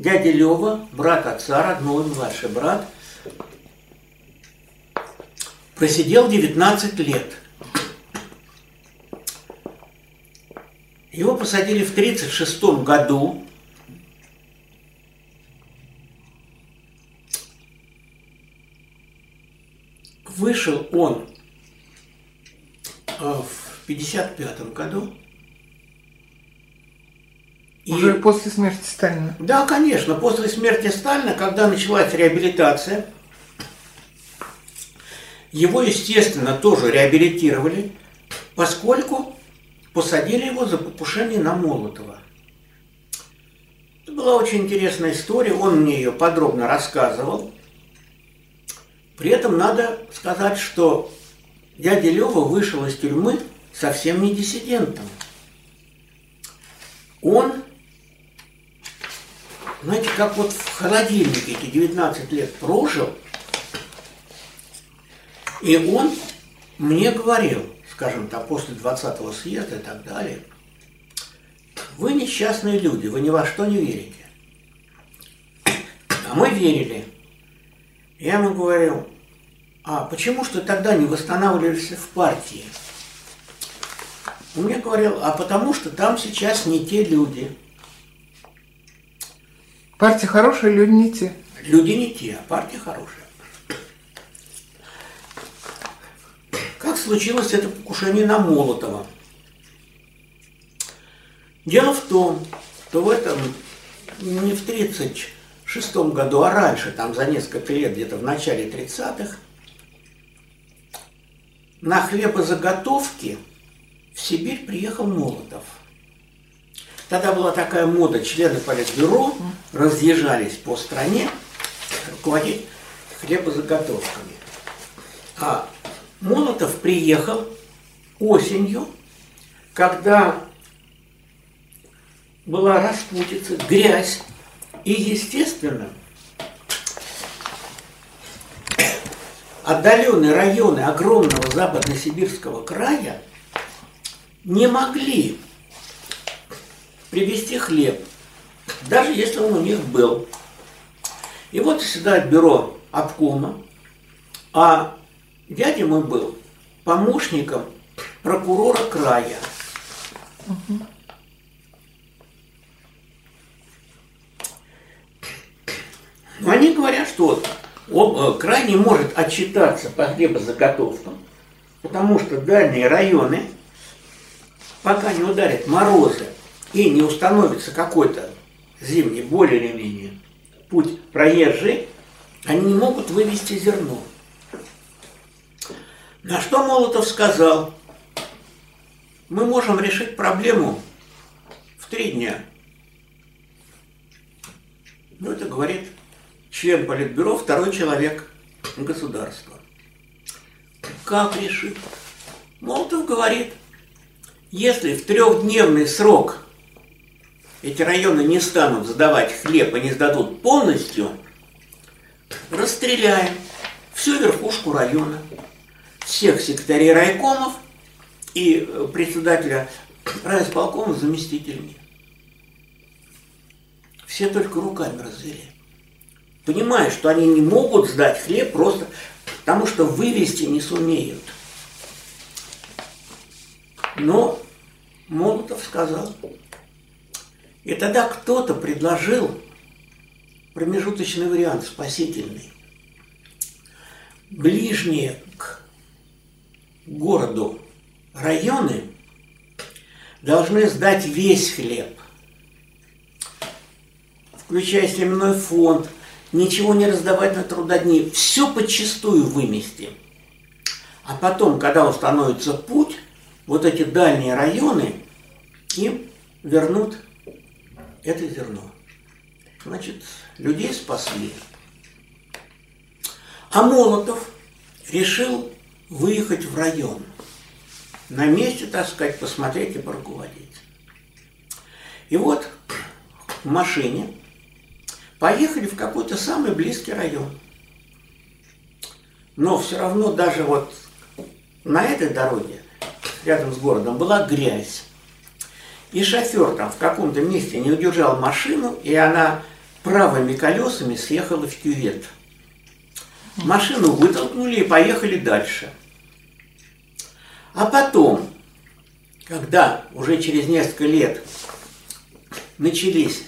дядя Лева, брат отца, родной младший брат, просидел 19 лет. Его посадили в 1936 году. Вышел он э, в 1955 году. И... Уже после смерти Сталина? Да, конечно. После смерти Сталина, когда началась реабилитация, его, естественно, тоже реабилитировали, поскольку посадили его за покушение на Молотова. Это была очень интересная история, он мне ее подробно рассказывал. При этом надо сказать, что дядя Лева вышел из тюрьмы совсем не диссидентом. Он, знаете, как вот в холодильнике эти 19 лет прожил, и он мне говорил, скажем так, после 20-го съезда и так далее, вы несчастные люди, вы ни во что не верите. А мы верили. Я ему говорил, а почему что тогда не восстанавливались в партии? Он мне говорил, а потому что там сейчас не те люди. Партия хорошая, люди не те. Люди не те, а партия хорошая. Как случилось это покушение на Молотова? Дело в том, что в этом не в 1936 году, а раньше, там за несколько лет, где-то в начале 30-х, на хлебозаготовки в Сибирь приехал Молотов. Тогда была такая мода, члены политбюро разъезжались по стране руководить хлебозаготовками. А Молотов приехал осенью, когда была распутица, грязь, и, естественно, отдаленные районы огромного западно-сибирского края не могли привезти хлеб, даже если он у них был. И вот сюда бюро обкома, а Дядя мой был помощником прокурора края. Но они говорят, что э, край не может отчитаться по хлебозаготовкам, потому что дальние районы, пока не ударят морозы и не установится какой-то зимний, более или менее, путь проезжий, они не могут вывести зерно. На что Молотов сказал, мы можем решить проблему в три дня. Ну, это говорит член Политбюро, второй человек государства. Как решить? Молотов говорит, если в трехдневный срок эти районы не станут сдавать хлеб и не сдадут полностью, расстреляем всю верхушку района всех секретарей райкомов и э, председателя райисполкома заместителями. Все только руками развели. Понимая, что они не могут сдать хлеб просто потому, что вывести не сумеют. Но Молотов сказал. И тогда кто-то предложил промежуточный вариант, спасительный. Ближние к городу районы должны сдать весь хлеб, включая семенной фонд, ничего не раздавать на трудодни, все подчистую вымести. А потом, когда установится путь, вот эти дальние районы им вернут это зерно. Значит, людей спасли. А Молотов решил выехать в район, на месте, так сказать, посмотреть и поруководить. И вот в машине поехали в какой-то самый близкий район. Но все равно даже вот на этой дороге, рядом с городом, была грязь. И шофер там в каком-то месте не удержал машину, и она правыми колесами съехала в кювет. Машину вытолкнули и поехали дальше. А потом, когда уже через несколько лет начались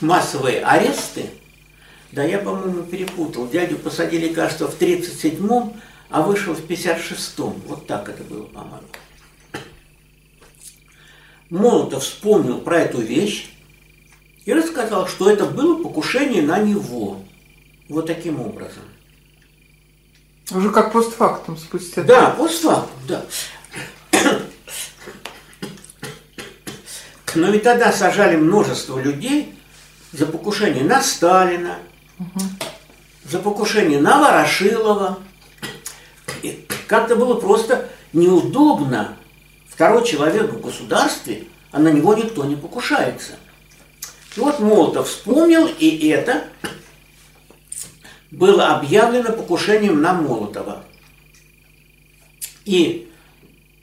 массовые аресты, да я, по-моему, перепутал. Дядю посадили, кажется, в 37-м, а вышел в 56-м. Вот так это было, по-моему. Молотов вспомнил про эту вещь и рассказал, что это было покушение на него. Вот таким образом. Уже как постфактум спустя. Да, постфактум, да. Но ведь тогда сажали множество людей за покушение на Сталина, угу. за покушение на Ворошилова. Как-то было просто неудобно. Второй человек в государстве, а на него никто не покушается. И вот Молотов вспомнил, и это было объявлено покушением на Молотова. И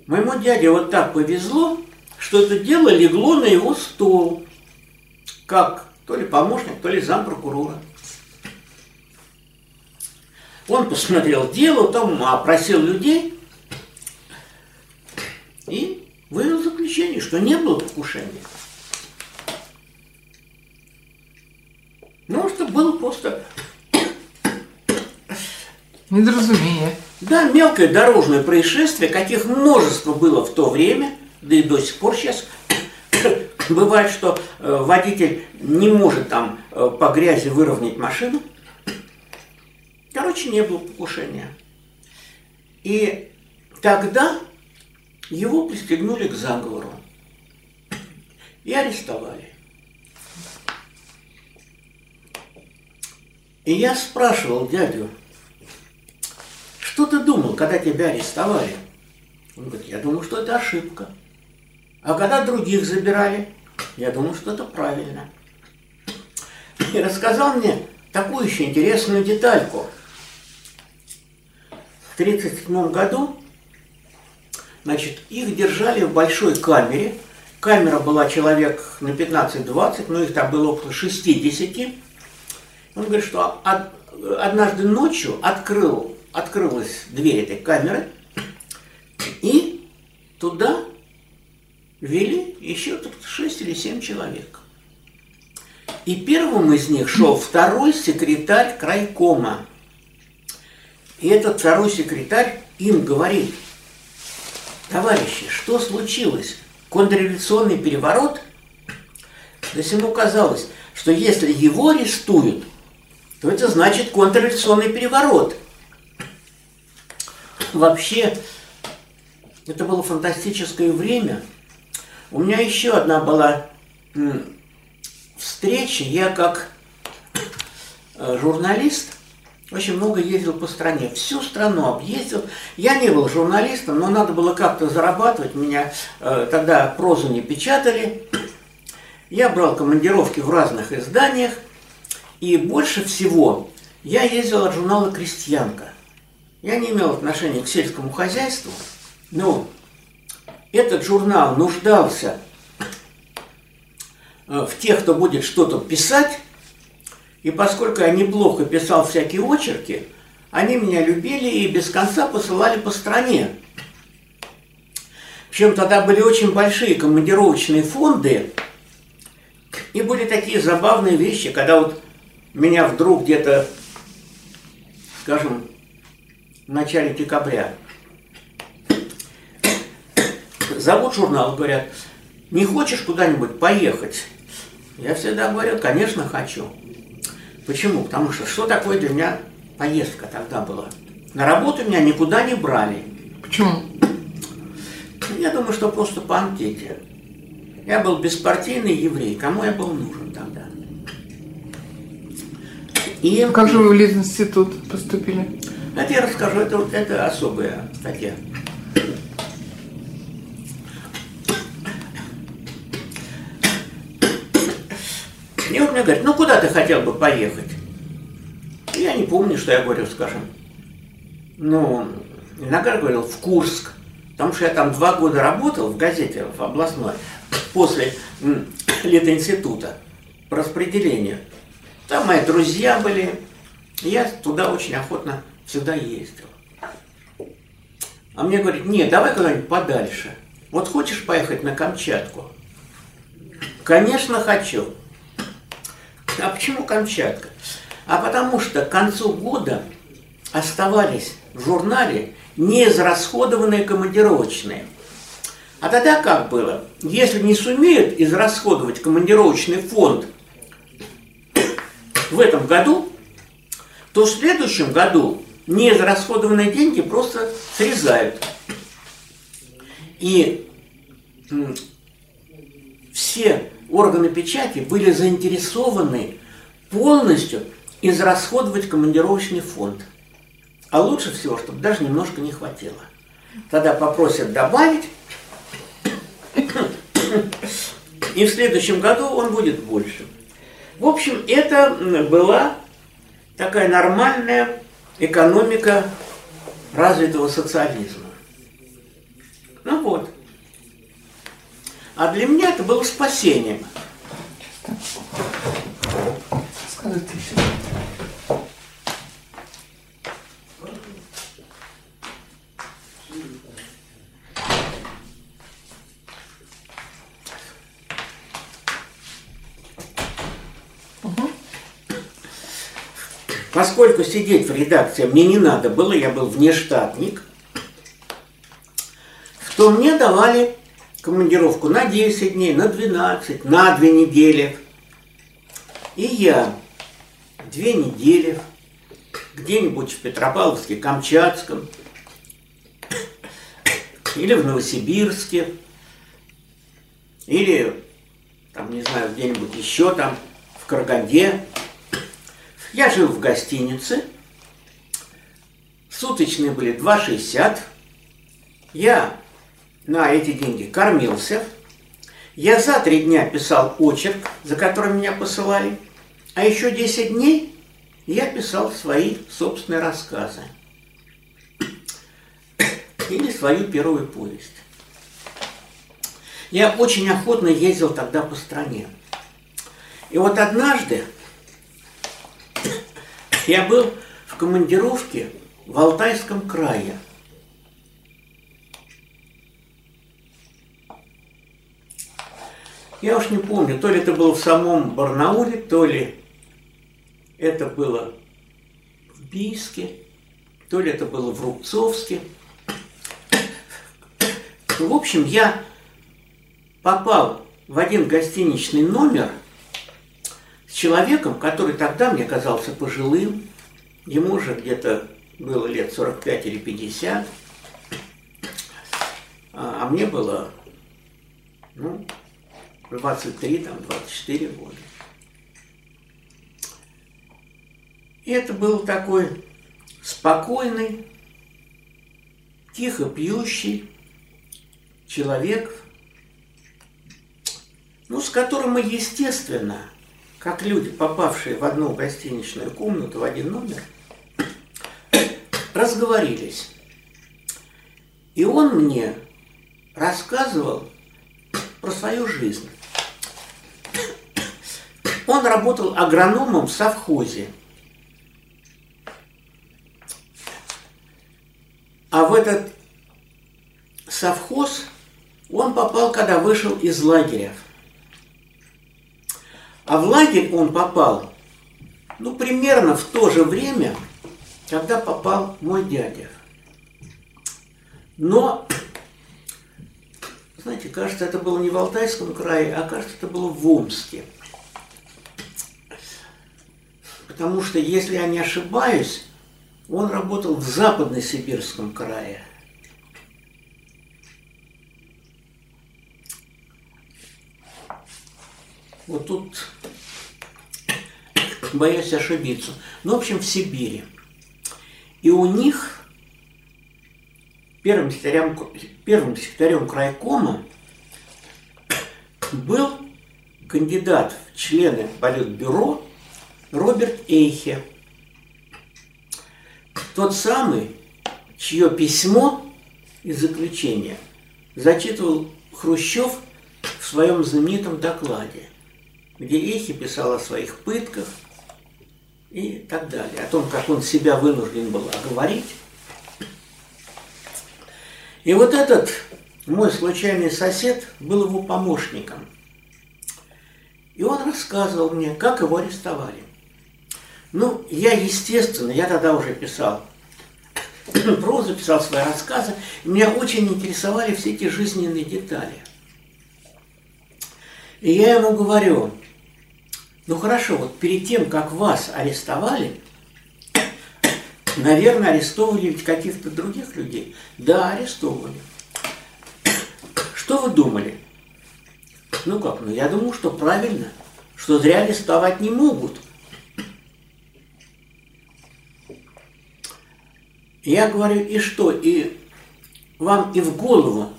моему дяде вот так повезло, что это дело легло на его стол, как то ли помощник, то ли зампрокурора. Он посмотрел дело, там опросил людей и вывел заключение, что не было покушения. Ну, что было просто Недоразумение. Да, мелкое дорожное происшествие, каких множество было в то время, да и до сих пор сейчас. Бывает, что э, водитель не может там э, по грязи выровнять машину. Короче, не было покушения. И тогда его пристегнули к заговору и арестовали. И я спрашивал дядю, что ты думал, когда тебя арестовали? Он говорит, я думал, что это ошибка. А когда других забирали, я думал, что это правильно. И рассказал мне такую еще интересную детальку. В 1937 году значит, их держали в большой камере. Камера была человек на 15-20, но их там было около 60. Он говорит, что однажды ночью открыл открылась дверь этой камеры, и туда вели еще тут 6 или 7 человек. И первым из них шел второй секретарь крайкома. И этот второй секретарь им говорит, товарищи, что случилось? Контрреволюционный переворот? Да ему казалось, что если его арестуют, то это значит контрреволюционный переворот – вообще, это было фантастическое время. У меня еще одна была встреча. Я как э, журналист очень много ездил по стране. Всю страну объездил. Я не был журналистом, но надо было как-то зарабатывать. Меня э, тогда прозу не печатали. Я брал командировки в разных изданиях. И больше всего я ездил от журнала «Крестьянка». Я не имел отношения к сельскому хозяйству, но этот журнал нуждался э, в тех, кто будет что-то писать, и поскольку я неплохо писал всякие очерки, они меня любили и без конца посылали по стране. Причем тогда были очень большие командировочные фонды, и были такие забавные вещи, когда вот меня вдруг где-то, скажем, в начале декабря. Зовут журнал, говорят, не хочешь куда-нибудь поехать? Я всегда говорю, конечно, хочу. Почему? Потому что что такое для меня поездка тогда была? На работу меня никуда не брали. Почему? Я думаю, что просто по анкете. Я был беспартийный еврей. Кому я был нужен тогда? И... А как же вы в Литинститут поступили? Это я расскажу, это, это особая статья. И вот мне говорят, ну куда ты хотел бы поехать? Я не помню, что я говорю, скажем. Ну, иногда говорил в Курск, потому что я там два года работал в газете, в областной, после летоинститута. по распределению. Там мои друзья были, я туда очень охотно всегда ездил. А мне говорит, нет, давай куда-нибудь подальше. Вот хочешь поехать на Камчатку? Конечно, хочу. А почему Камчатка? А потому что к концу года оставались в журнале неизрасходованные командировочные. А тогда как было? Если не сумеют израсходовать командировочный фонд в этом году, то в следующем году неизрасходованные деньги просто срезают. И все органы печати были заинтересованы полностью израсходовать командировочный фонд. А лучше всего, чтобы даже немножко не хватило. Тогда попросят добавить, и в следующем году он будет больше. В общем, это была такая нормальная экономика развитого социализма. Ну вот. А для меня это было спасением. Поскольку сидеть в редакции мне не надо было, я был внештатник, то мне давали командировку на 10 дней, на 12, на 2 недели. И я две недели где-нибудь в Петропавловске, Камчатском или в Новосибирске, или, там, не знаю, где-нибудь еще там, в Караганде. Я жил в гостинице, суточные были 2,60. Я на эти деньги кормился. Я за три дня писал очерк, за который меня посылали. А еще 10 дней я писал свои собственные рассказы. Или свою первую повесть. Я очень охотно ездил тогда по стране. И вот однажды я был в командировке в Алтайском крае – Я уж не помню, то ли это было в самом Барнауле, то ли это было в Бийске, то ли это было в Рубцовске. В общем, я попал в один гостиничный номер с человеком, который тогда мне казался пожилым, ему уже где-то было лет 45 или 50, а, а мне было, ну, 23, там, 24 года. И это был такой спокойный, тихо пьющий человек, ну, с которым мы, естественно, как люди, попавшие в одну гостиничную комнату, в один номер, разговорились. И он мне рассказывал про свою жизнь. Он работал агрономом в совхозе. А в этот совхоз он попал, когда вышел из лагеря. А в лагерь он попал, ну, примерно в то же время, когда попал мой дядя. Но, знаете, кажется, это было не в Алтайском крае, а кажется, это было в Омске. Потому что, если я не ошибаюсь, он работал в Западно-Сибирском крае. Вот тут боюсь ошибиться. Ну, в общем, в Сибири. И у них первым секретарем, первым секретарем крайкома был кандидат в члены Политбюро Роберт Эйхе. Тот самый, чье письмо и заключение зачитывал Хрущев в своем знаменитом докладе. где Эхи писал о своих пытках и так далее, о том, как он себя вынужден был оговорить. И вот этот мой случайный сосед был его помощником. И он рассказывал мне, как его арестовали. Ну, я, естественно, я тогда уже писал прозу, писал свои рассказы. Меня очень интересовали все эти жизненные детали. И я ему говорю, ну хорошо, вот перед тем, как вас арестовали, наверное, арестовывали ведь каких-то других людей. Да, арестовывали. Что вы думали? Ну как, ну я думаю, что правильно, что зря арестовать не могут. Я говорю, и что, и вам и в голову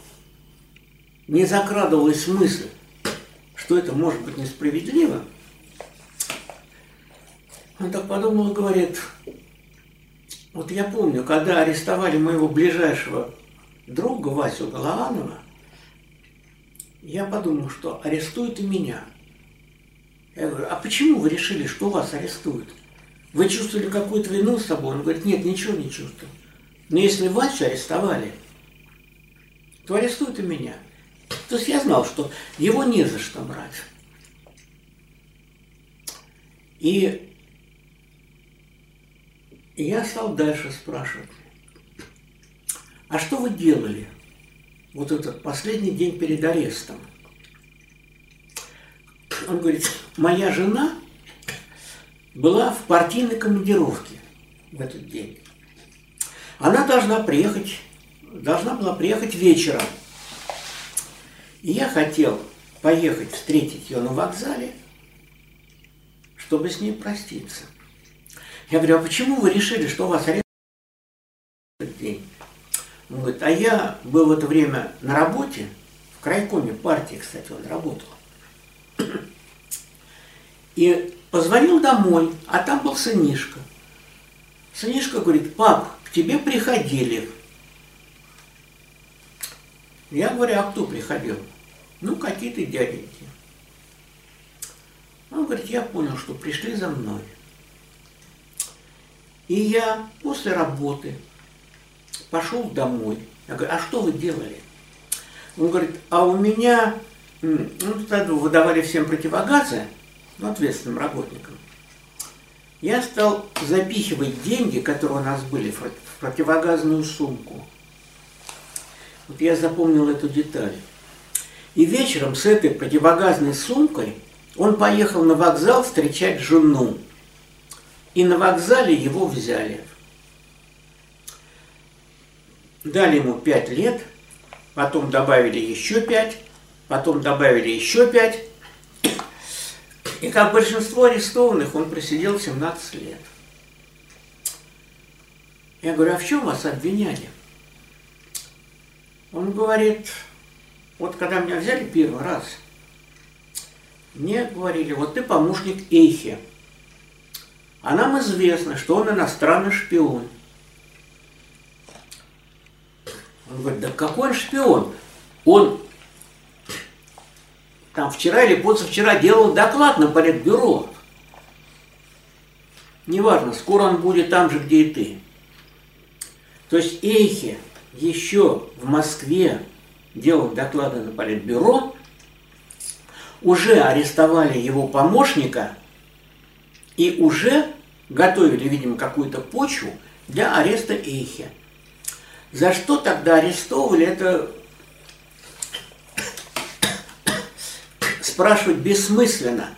не закрадывалась мысль, что это может быть несправедливо? Он так подумал и говорит, вот я помню, когда арестовали моего ближайшего друга Васю Голованова, я подумал, что арестуют и меня. Я говорю, а почему вы решили, что вас арестуют? Вы чувствовали какую-то вину с собой? Он говорит, нет, ничего не чувствую. Но если Васю арестовали, то арестуют и меня. То есть я знал, что его не за что брать. И я стал дальше спрашивать, а что вы делали вот этот последний день перед арестом? Он говорит, моя жена была в партийной командировке в этот день. Она должна приехать, должна была приехать вечером. И я хотел поехать встретить ее на вокзале, чтобы с ней проститься. Я говорю, а почему вы решили, что вас арест этот день? Он говорит, а я был в это время на работе, в крайкоме партии, кстати, он работал. И позвонил домой, а там был сынишка. Сынишка говорит, пап, к тебе приходили. Я говорю, а кто приходил? Ну, какие-то дяденьки. Он говорит, я понял, что пришли за мной. И я после работы пошел домой. Я говорю, а что вы делали? Он говорит, а у меня, ну, тогда выдавали всем противогазы, ну, ответственным работникам. Я стал запихивать деньги, которые у нас были, в противогазную сумку. Вот я запомнил эту деталь. И вечером с этой противогазной сумкой он поехал на вокзал встречать жену. И на вокзале его взяли. Дали ему пять лет, потом добавили еще пять, потом добавили еще пять. И как большинство арестованных, он просидел 17 лет. Я говорю, а в чем вас обвиняли? Он говорит, вот когда меня взяли первый раз, мне говорили, вот ты помощник Эйхе. А нам известно, что он иностранный шпион. Он говорит, да какой он шпион? Он там вчера или позавчера делал доклад на политбюро. Неважно, скоро он будет там же, где и ты. То есть Эйхе еще в Москве делал доклады на политбюро, уже арестовали его помощника и уже готовили, видимо, какую-то почву для ареста Эйхе. За что тогда арестовывали, это спрашивать бессмысленно.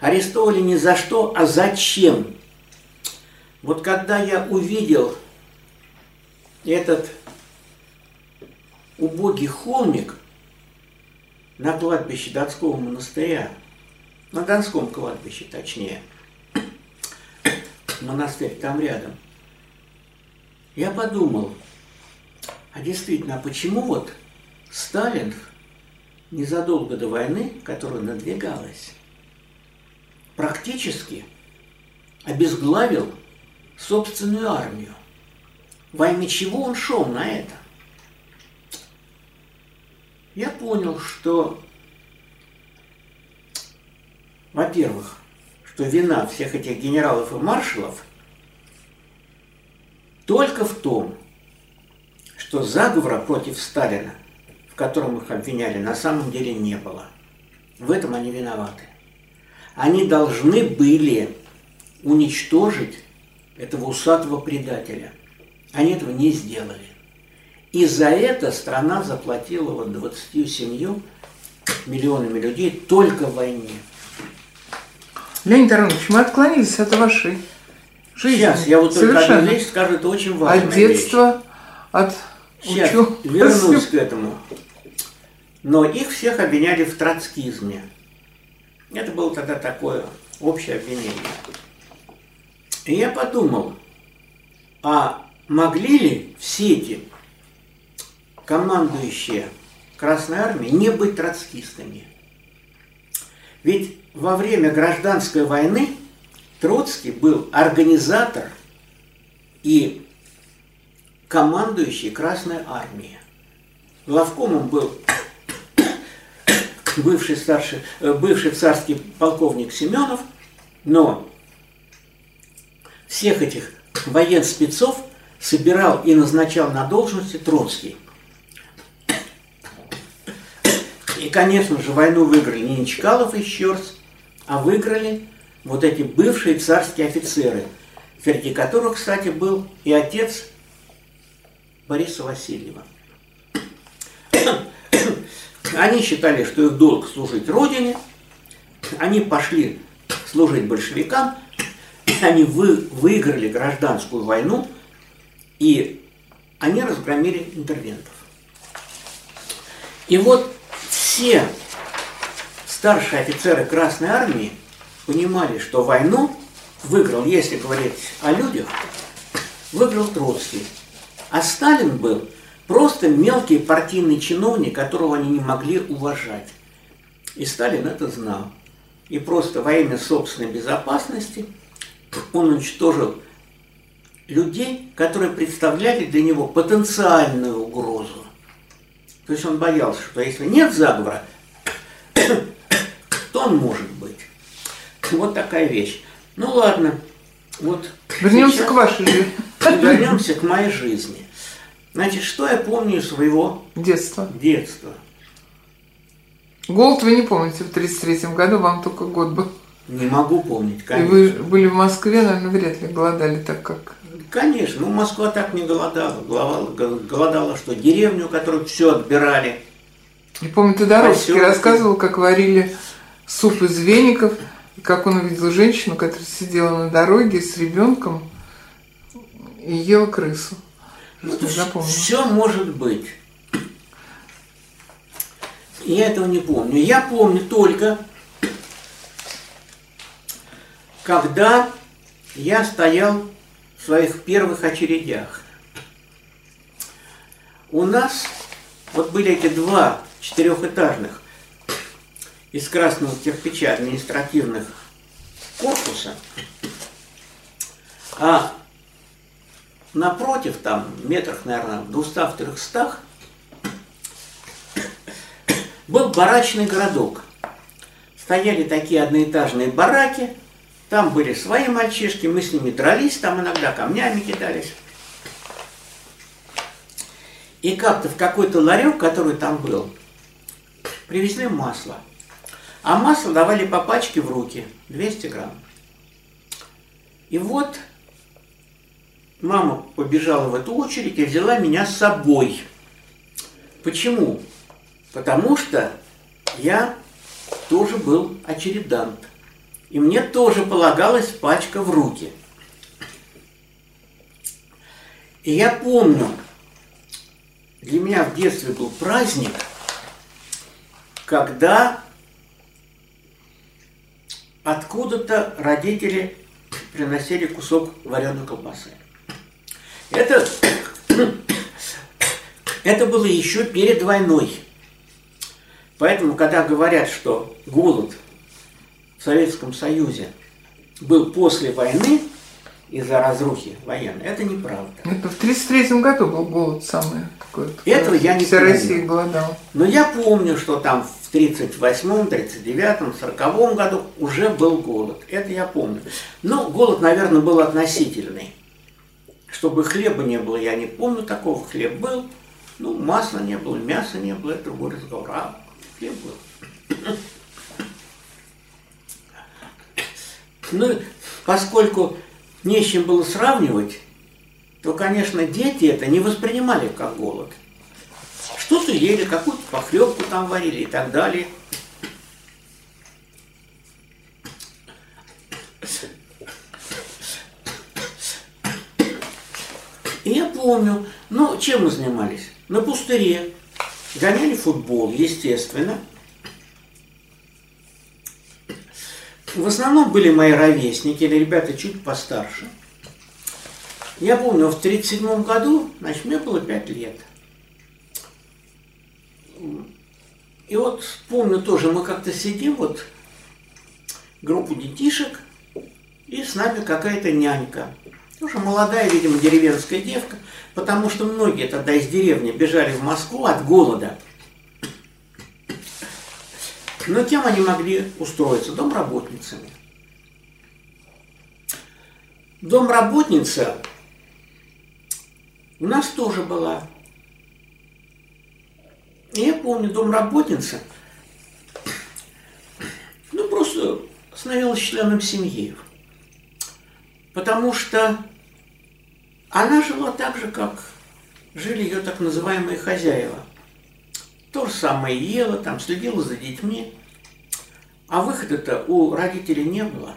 Арестовали не за что, а зачем. Вот когда я увидел этот убогий холмик на кладбище Донского монастыря, на Донском кладбище точнее, монастырь там рядом, я подумал, а действительно, а почему вот Сталин незадолго до войны, которая надвигалась, практически обезглавил собственную армию. Во имя чего он шел на это? Я понял, что во-первых, что вина всех этих генералов и маршалов только в том, что заговора против Сталина, в котором их обвиняли, на самом деле не было. В этом они виноваты. Они должны были уничтожить этого усатого предателя. Они этого не сделали. И за это страна заплатила вот 27 миллионами людей только в войне. Леонид Аронович, мы отклонились от вашей жизни. Сейчас, я вот только Совершенно. одну вещь скажу, это очень важная От детства, от Сейчас, учебы. вернусь к этому. Но их всех обвиняли в троцкизме. Это было тогда такое общее обвинение. И я подумал, а могли ли все эти командующие Красной Армией не быть троцкистами? Ведь во время гражданской войны Троцкий был организатор и командующий Красной Армией. Главкомом был бывший, старший, э, бывший царский полковник Семенов, но всех этих военспецов собирал и назначал на должности Троцкий. И, конечно же, войну выиграли не Чкалов и Щерс, а выиграли вот эти бывшие царские офицеры, среди которых, кстати, был и отец Бориса Васильева. Они считали, что их долг служить Родине, они пошли служить большевикам, они вы, выиграли гражданскую войну, и они разгромили интервентов. И вот все старшие офицеры Красной Армии понимали, что войну выиграл, если говорить о людях, выиграл Троцкий. А Сталин был просто мелкий партийный чиновник, которого они не могли уважать. И Сталин это знал. И просто во имя собственной безопасности он уничтожил людей, которые представляли для него потенциальную угрозу. То есть он боялся, что если нет заговора, то он может быть. Вот такая вещь. Ну ладно, вот. Вернемся сейчас к вашей жизни. Вернемся к моей жизни. Значит, что я помню из своего Детство. детства? Голод вы не помните, в 33 году вам только год был. Не могу помнить, И конечно. вы были в Москве, наверное, вряд ли голодали так, как... Конечно, ну Москва так не голодала. Голодала, голодала что? Деревню, которую все отбирали. И помню, Тодоровский Поселки. рассказывал, как варили суп из веников, и как он увидел женщину, которая сидела на дороге с ребенком и ела крысу. Что запомнил. Все может быть. Я этого не помню. Я помню только, когда я стоял в своих первых очередях. У нас вот были эти два четырехэтажных из красного кирпича административных корпуса, а напротив, там, метрах, наверное, в 200-300, был барачный городок. Стояли такие одноэтажные бараки, там были свои мальчишки, мы с ними дрались, там иногда камнями кидались. И как-то в какой-то ларек, который там был, привезли масло. А масло давали по пачке в руки, 200 грамм. И вот мама побежала в эту очередь и взяла меня с собой. Почему? Потому что я тоже был очередант. И мне тоже полагалась пачка в руки. И я помню, для меня в детстве был праздник, когда откуда-то родители приносили кусок вареной колбасы. Это, это было еще перед войной. Поэтому, когда говорят, что голод в Советском Союзе был после войны, из-за разрухи военной. Это неправда. Это в 1933 году был голод самый такой. Этого я не Вся помню. Россия голодала. Но я помню, что там в 38-м, 39-м, 40-м году уже был голод. Это я помню. Но голод, наверное, был относительный. Чтобы хлеба не было, я не помню такого. Хлеб был, ну, масла не было, мяса не было, это другой разговор. А хлеб был. Ну, поскольку не с чем было сравнивать, то, конечно, дети это не воспринимали как голод. Что-то ели, какую-то похлебку там варили и так далее. И я помню, ну, чем мы занимались? На пустыре. Гоняли футбол, естественно. В основном были мои ровесники или ребята чуть постарше. Я помню, в 1937 году, значит, мне было 5 лет. И вот помню тоже, мы как-то сидим, вот, группу детишек, и с нами какая-то нянька. Тоже молодая, видимо, деревенская девка, потому что многие тогда из деревни бежали в Москву от голода. Но кем они могли устроиться? Домработницами. Домработница у нас тоже была. Я помню, домработница, ну, просто становилась членом семьи. Потому что она жила так же, как жили ее так называемые хозяева. То же самое ела, там, следила за детьми. А выхода-то у родителей не было.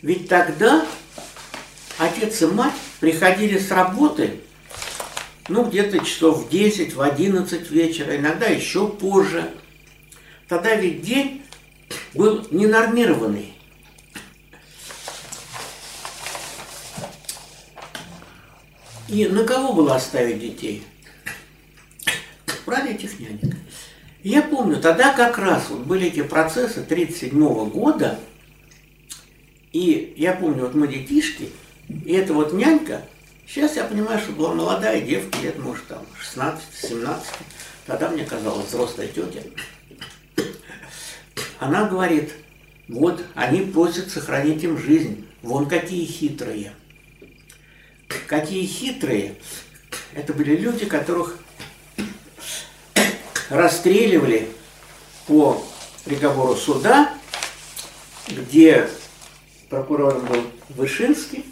Ведь тогда отец и мать приходили с работы, ну, где-то часов в 10, в 11 вечера, иногда еще позже. Тогда ведь день был ненормированный. И на кого было оставить детей? Брали этих нянек. Я помню, тогда как раз вот были эти процессы 1937 года, и я помню, вот мы детишки, и эта вот нянька, сейчас я понимаю, что была молодая девка, лет, может, там, 16-17, тогда мне казалось взрослая тетя. Она говорит, вот, они просят сохранить им жизнь, вон какие хитрые. Какие хитрые. Это были люди, которых расстреливали по приговору суда, где прокурором был Вышинский,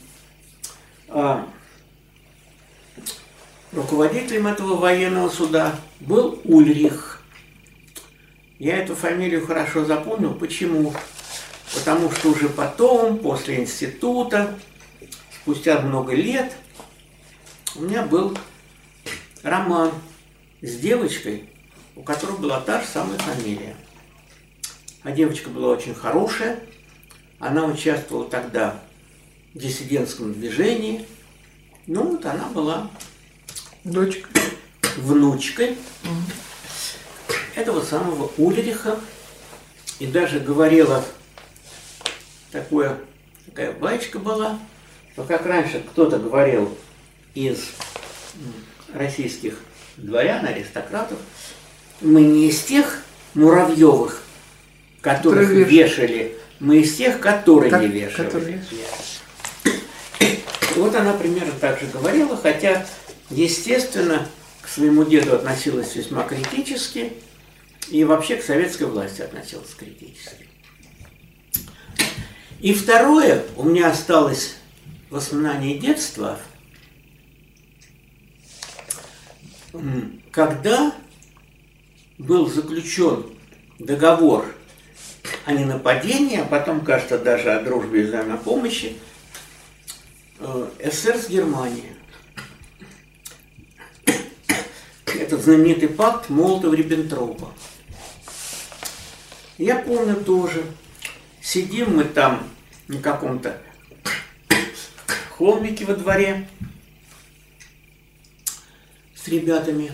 а руководителем этого военного суда был Ульрих. Я эту фамилию хорошо запомнил. Почему? Потому что уже потом, после института, спустя много лет, у меня был роман с девочкой, у которой была та же самая фамилия. А девочка была очень хорошая. Она участвовала тогда в диссидентском движении. Ну вот она была Дочка. внучкой этого самого Ульриха. И даже говорила, такое, такая баечка была, что как раньше кто-то говорил из российских дворян, аристократов, мы не из тех Муравьевых, которых Которые вешали, мы из тех, которые не вешали. которые вот она примерно так же говорила, хотя, естественно, к своему деду относилась весьма критически, и вообще к советской власти относилась критически. И второе, у меня осталось воспоминание детства, когда был заключен договор о ненападении, а потом, кажется, даже о дружбе и взаимопомощи, э, СССР с Германией. Этот знаменитый пакт Молотова-Риббентропа. Я помню тоже, сидим мы там на каком-то холмике во дворе с ребятами.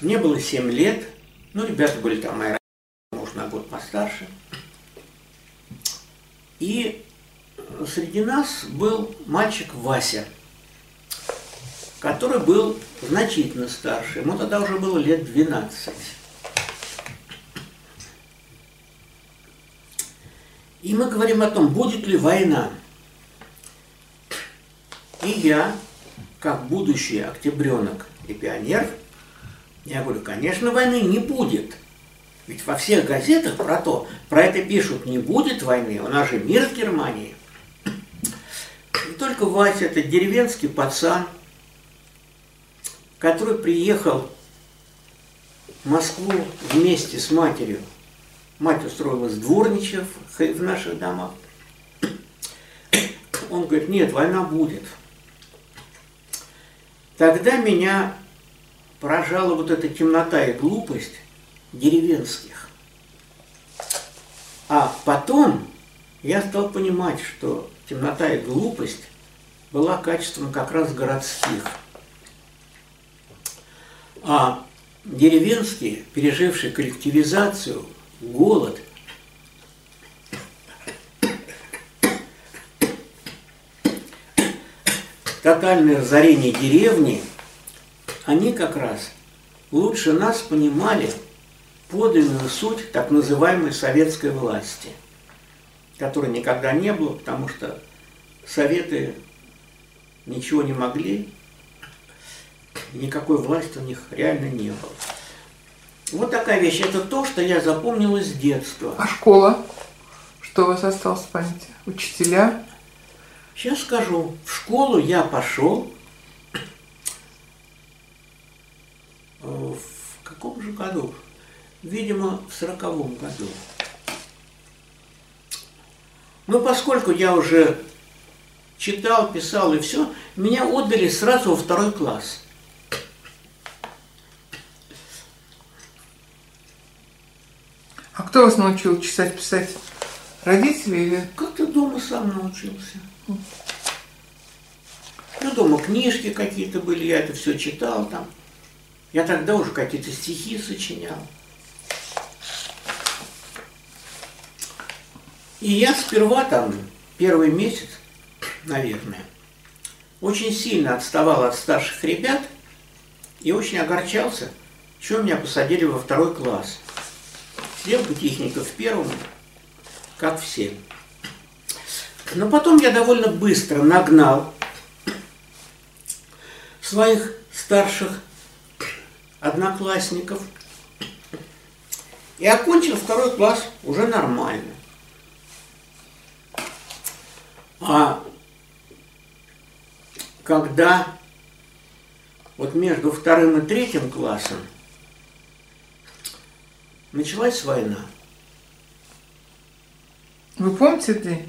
Мне было 7 лет, ну, ребята были там мои может, на год постарше. И среди нас был мальчик Вася, который был значительно старше. Ему тогда уже было лет 12. И мы говорим о том, будет ли война. И я, как будущий октябренок и пионер, я говорю, конечно, войны не будет. Ведь во всех газетах про то, про это пишут, не будет войны, у нас же мир с Германией. И только Вася, это деревенский пацан, который приехал в Москву вместе с матерью. Мать устроилась дворничев в наших домах. Он говорит, нет, война будет. Тогда меня поражала вот эта темнота и глупость деревенских. А потом я стал понимать, что темнота и глупость была качеством как раз городских. А деревенские, пережившие коллективизацию, голод, тотальное разорение деревни, они как раз лучше нас понимали подлинную суть так называемой советской власти, которой никогда не было, потому что советы ничего не могли, никакой власти у них реально не было. Вот такая вещь. Это то, что я запомнил из детства. А школа? Что у вас осталось в памяти? Учителя? Сейчас скажу. В школу я пошел э, в каком же году? Видимо, в сороковом году. Но поскольку я уже читал, писал и все, меня отдали сразу во второй класс. А кто вас научил читать, писать? Родители или? Как-то дома сам научился. Ну, дома книжки какие-то были, я это все читал там. Я тогда уже какие-то стихи сочинял. И я сперва там, первый месяц, наверное, очень сильно отставал от старших ребят и очень огорчался, что меня посадили во второй класс. Сидел бы техников в первом, как все. Но потом я довольно быстро нагнал своих старших одноклассников и окончил второй класс уже нормально. А когда вот между вторым и третьим классом началась война. Вы помните ты?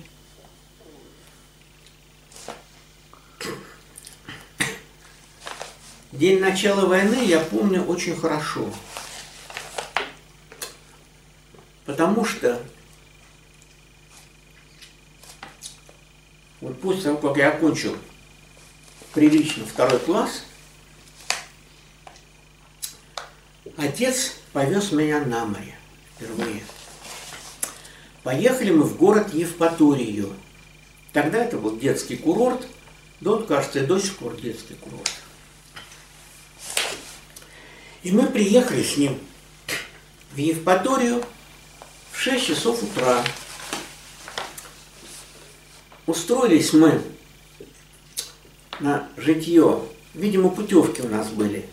День начала войны я помню очень хорошо. Потому что вот после того, как я окончил прилично второй класс, отец повез меня на море впервые. Поехали мы в город Евпаторию. Тогда это был детский курорт, да вот, кажется, и до сих пор детский курорт. И мы приехали с ним в Евпаторию в 6 часов утра. Устроились мы на житье. Видимо, путевки у нас были.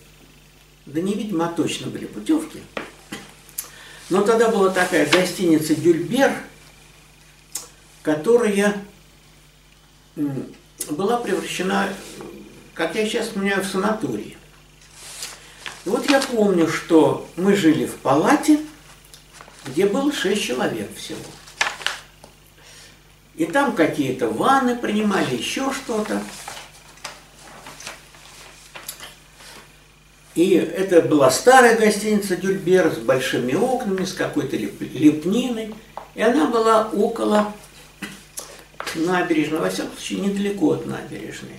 Да не видимо, а точно были путевки. Но тогда была такая гостиница «Дюльбер», которая была превращена, как я сейчас понимаю, в санаторий. И вот я помню, что мы жили в палате, где было шесть человек всего. И там какие-то ванны принимали, еще что-то. И это была старая гостиница Дюльбер с большими окнами, с какой-то лепниной. И она была около набережной, во всяком случае, недалеко от набережной.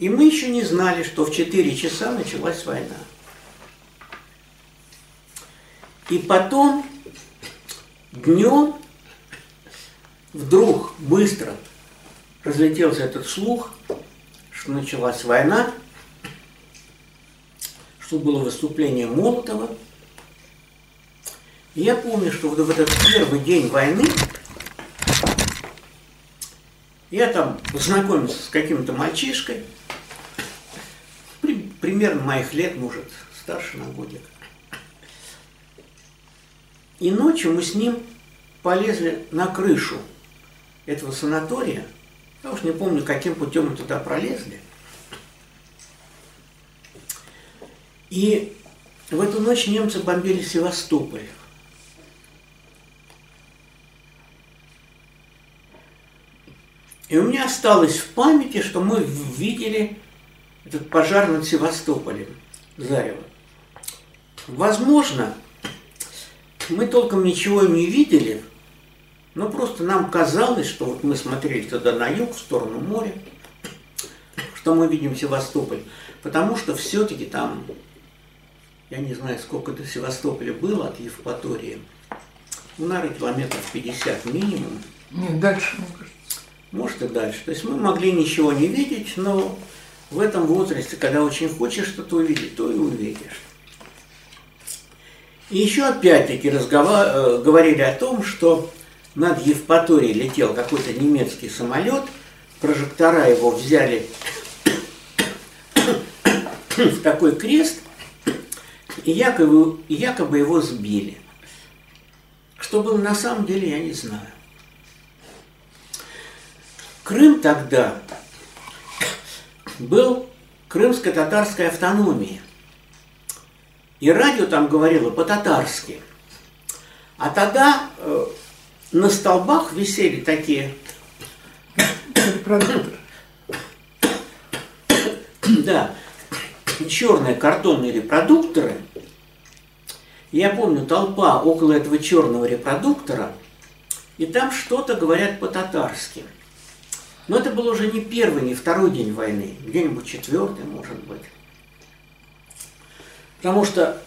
И мы еще не знали, что в 4 часа началась война. И потом, днем, вдруг быстро разлетелся этот слух, что началась война, что было выступление Молотова. И я помню, что в этот первый день войны я там познакомился с каким-то мальчишкой, примерно моих лет, может, старше на годик. И ночью мы с ним полезли на крышу этого санатория. Я уж не помню, каким путем мы туда пролезли. И в эту ночь немцы бомбили Севастополь. И у меня осталось в памяти, что мы видели этот пожар над Севастополем, Зарево. Возможно, мы толком ничего не видели, но просто нам казалось, что вот мы смотрели туда на юг, в сторону моря, что мы видим Севастополь, потому что все-таки там, я не знаю, сколько до Севастополя было от Евпатории, ну, наверное, километров 50 минимум. Нет, дальше, мне кажется может и дальше. То есть мы могли ничего не видеть, но в этом возрасте, когда очень хочешь что-то увидеть, то и увидишь. И еще опять-таки разговор... Э, говорили о том, что над Евпаторией летел какой-то немецкий самолет, прожектора его взяли в такой крест, и якобы, и якобы его сбили. Что было на самом деле, я не знаю. Крым тогда был крымской татарской автономией. И радио там говорило по-татарски. А тогда э, на столбах висели такие. Да, черные картонные репродукторы. Я помню, толпа около этого черного репродуктора, и там что-то говорят по-татарски – но это был уже не первый, не второй день войны, где-нибудь четвертый, может быть. Потому что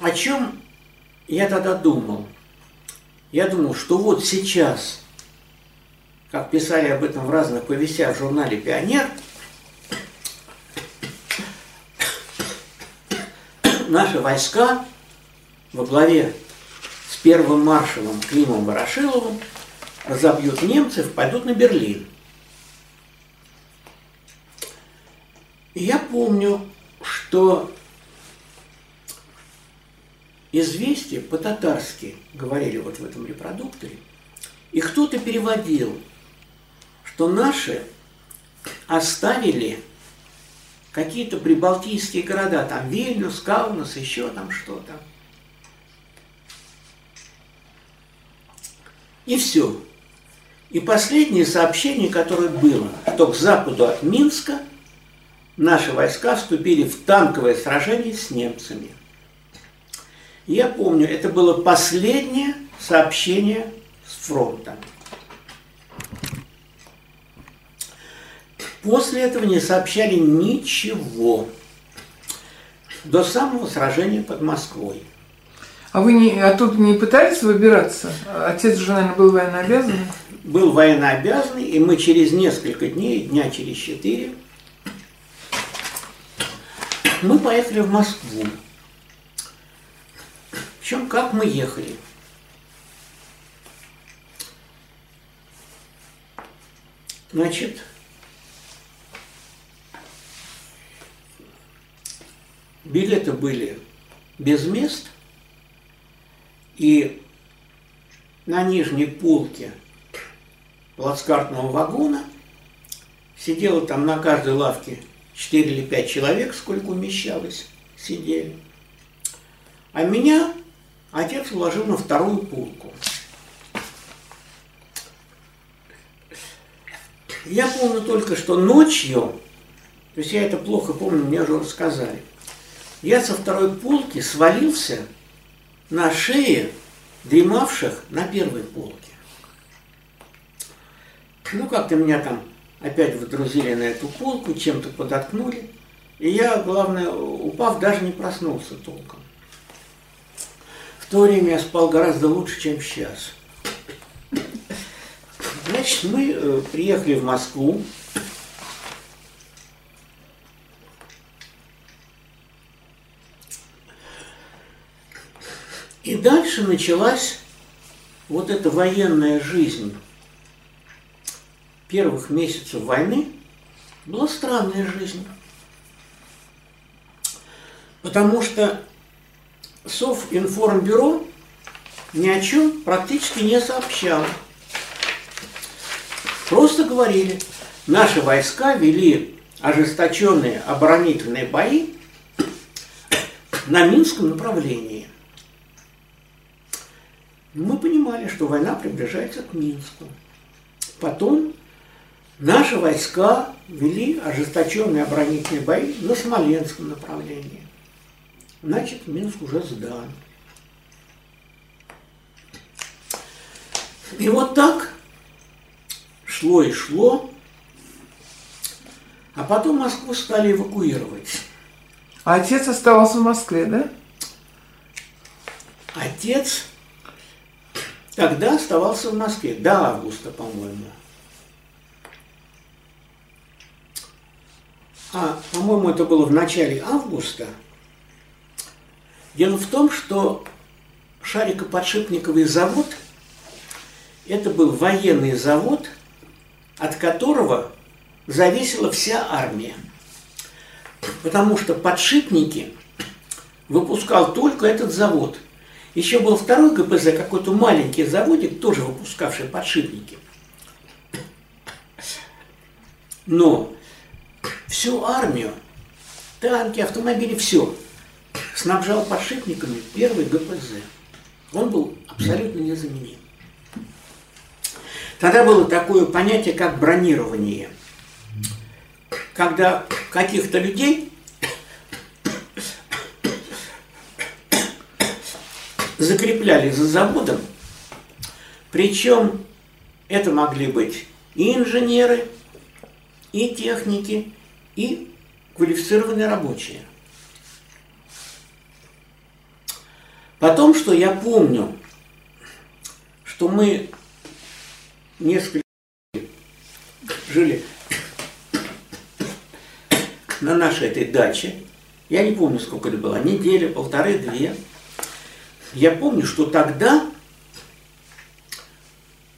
о чем я тогда думал? Я думал, что вот сейчас, как писали об этом в разных повестях в журнале «Пионер», наши войска во главе с первым маршалом Климом Ворошиловым разобьют немцев, пойдут на Берлин. Я помню, что известия по-татарски говорили вот в этом репродукторе, и кто-то переводил, что наши оставили какие-то прибалтийские города, там Вильнюс, Каунас, еще там что-то. И все. И последнее сообщение, которое было, что к западу от Минска – наши войска вступили в танковое сражение с немцами. Я помню, это было последнее сообщение с фронта. После этого не сообщали ничего до самого сражения под Москвой. А вы не, оттуда не пытались выбираться? Отец же, наверное, был военнообязанный? Был военнообязанный, и мы через несколько дней, дня через четыре, мы поехали в Москву. Причем как мы ехали? Значит, билеты были без мест, и на нижней полке плацкартного вагона сидела там на каждой лавке 4 или 5 человек, сколько умещалось, сидели. А меня отец уложил на вторую полку. Я помню только, что ночью, то есть я это плохо помню, мне уже рассказали, я со второй полки свалился на шее дремавших на первой полке. Ну, как-то меня там опять выдрузили на эту полку, чем-то подоткнули. И я, главное, упав, даже не проснулся толком. В то время я спал гораздо лучше, чем сейчас. Значит, мы э, приехали в Москву. И дальше началась вот эта военная жизнь первых месяцев войны. Была странная жизнь. Потому что Совинформбюро ни о чем практически не сообщало. Просто говорили, наши войска вели ожесточенные оборонительные бои на Минском направлении. Мы понимали, что война приближается к Минску. Потом наши войска вели ожесточенные оборонительные бои на Смоленском направлении. Значит, Минск уже сдан. И вот так шло и шло, а потом Москву стали эвакуировать. А отец оставался в Москве, да? Отец тогда оставался в Москве, до августа, по-моему. А, по-моему, это было в начале августа. Дело в том, что шарикоподшипниковый завод – это был военный завод – от которого зависела вся армия. Потому что подшипники выпускал только этот завод. Еще был второй ГПЗ, какой-то маленький заводик, тоже выпускавший подшипники. Но всю армию, танки, автомобили, все снабжал подшипниками первый ГПЗ. Он был абсолютно незаменим. Тогда было такое понятие, как бронирование. Когда каких-то людей закрепляли за заводом, причем это могли быть и инженеры, и техники, и квалифицированные рабочие. Потом, что я помню, что мы несколько жили на нашей этой даче. Я не помню, сколько это было, неделя, полторы, две. Я помню, что тогда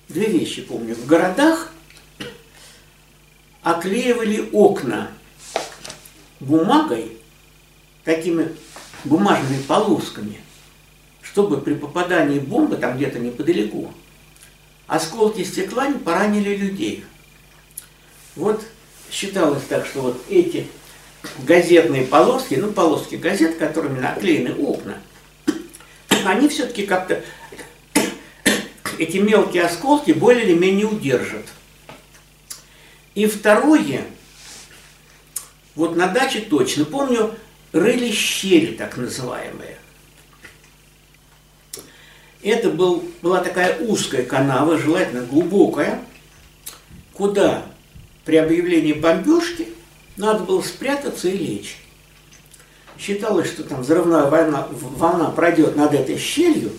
две вещи помню. В городах оклеивали окна бумагой, такими бумажными полосками, чтобы при попадании бомбы там где-то неподалеку осколки стекла не поранили людей. Вот считалось так, что вот эти газетные полоски, ну полоски газет, которыми наклеены окна, они все-таки как-то эти мелкие осколки более или менее удержат. И второе, вот на даче точно, помню, рыли щели так называемые. Это был, была такая узкая канава, желательно глубокая, куда при объявлении бомбежки надо было спрятаться и лечь. Считалось, что там взрывная волна, волна пройдет над этой щелью,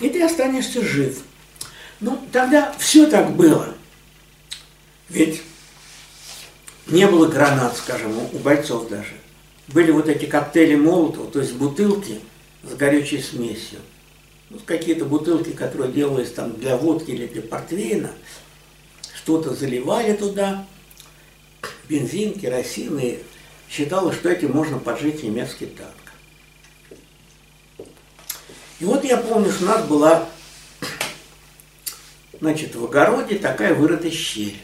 и ты останешься жив. Ну, тогда все так было. Ведь не было гранат, скажем, у бойцов даже. Были вот эти коктейли Молотова, то есть бутылки с горючей смесью. Ну, какие-то бутылки, которые делались там для водки или для портвейна, что-то заливали туда, бензин, керосин, и считалось, что этим можно поджечь немецкий танк. И вот я помню, что у нас была, значит, в огороде такая вырытая щель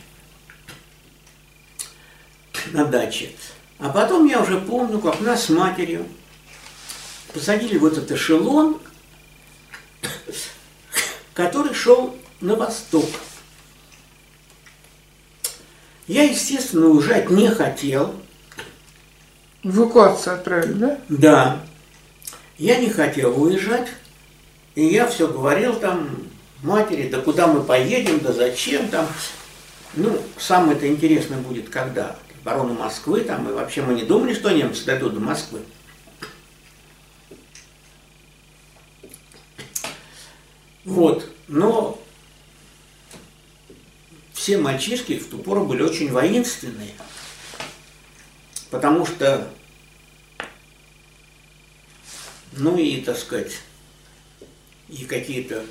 на даче. А потом я уже помню, как нас с матерью посадили вот этот эшелон, который шел на восток. Я, естественно, уезжать не хотел. Эвакуацию отправили, да? Да. Я не хотел уезжать. И я все говорил там матери, да куда мы поедем, да зачем там. Ну, самое это интересное будет когда оборону Москвы, там, и вообще мы не думали, что немцы дойдут до Москвы. Вот, но все мальчишки в ту пору были очень воинственные, потому что, ну и, так сказать, и какие-то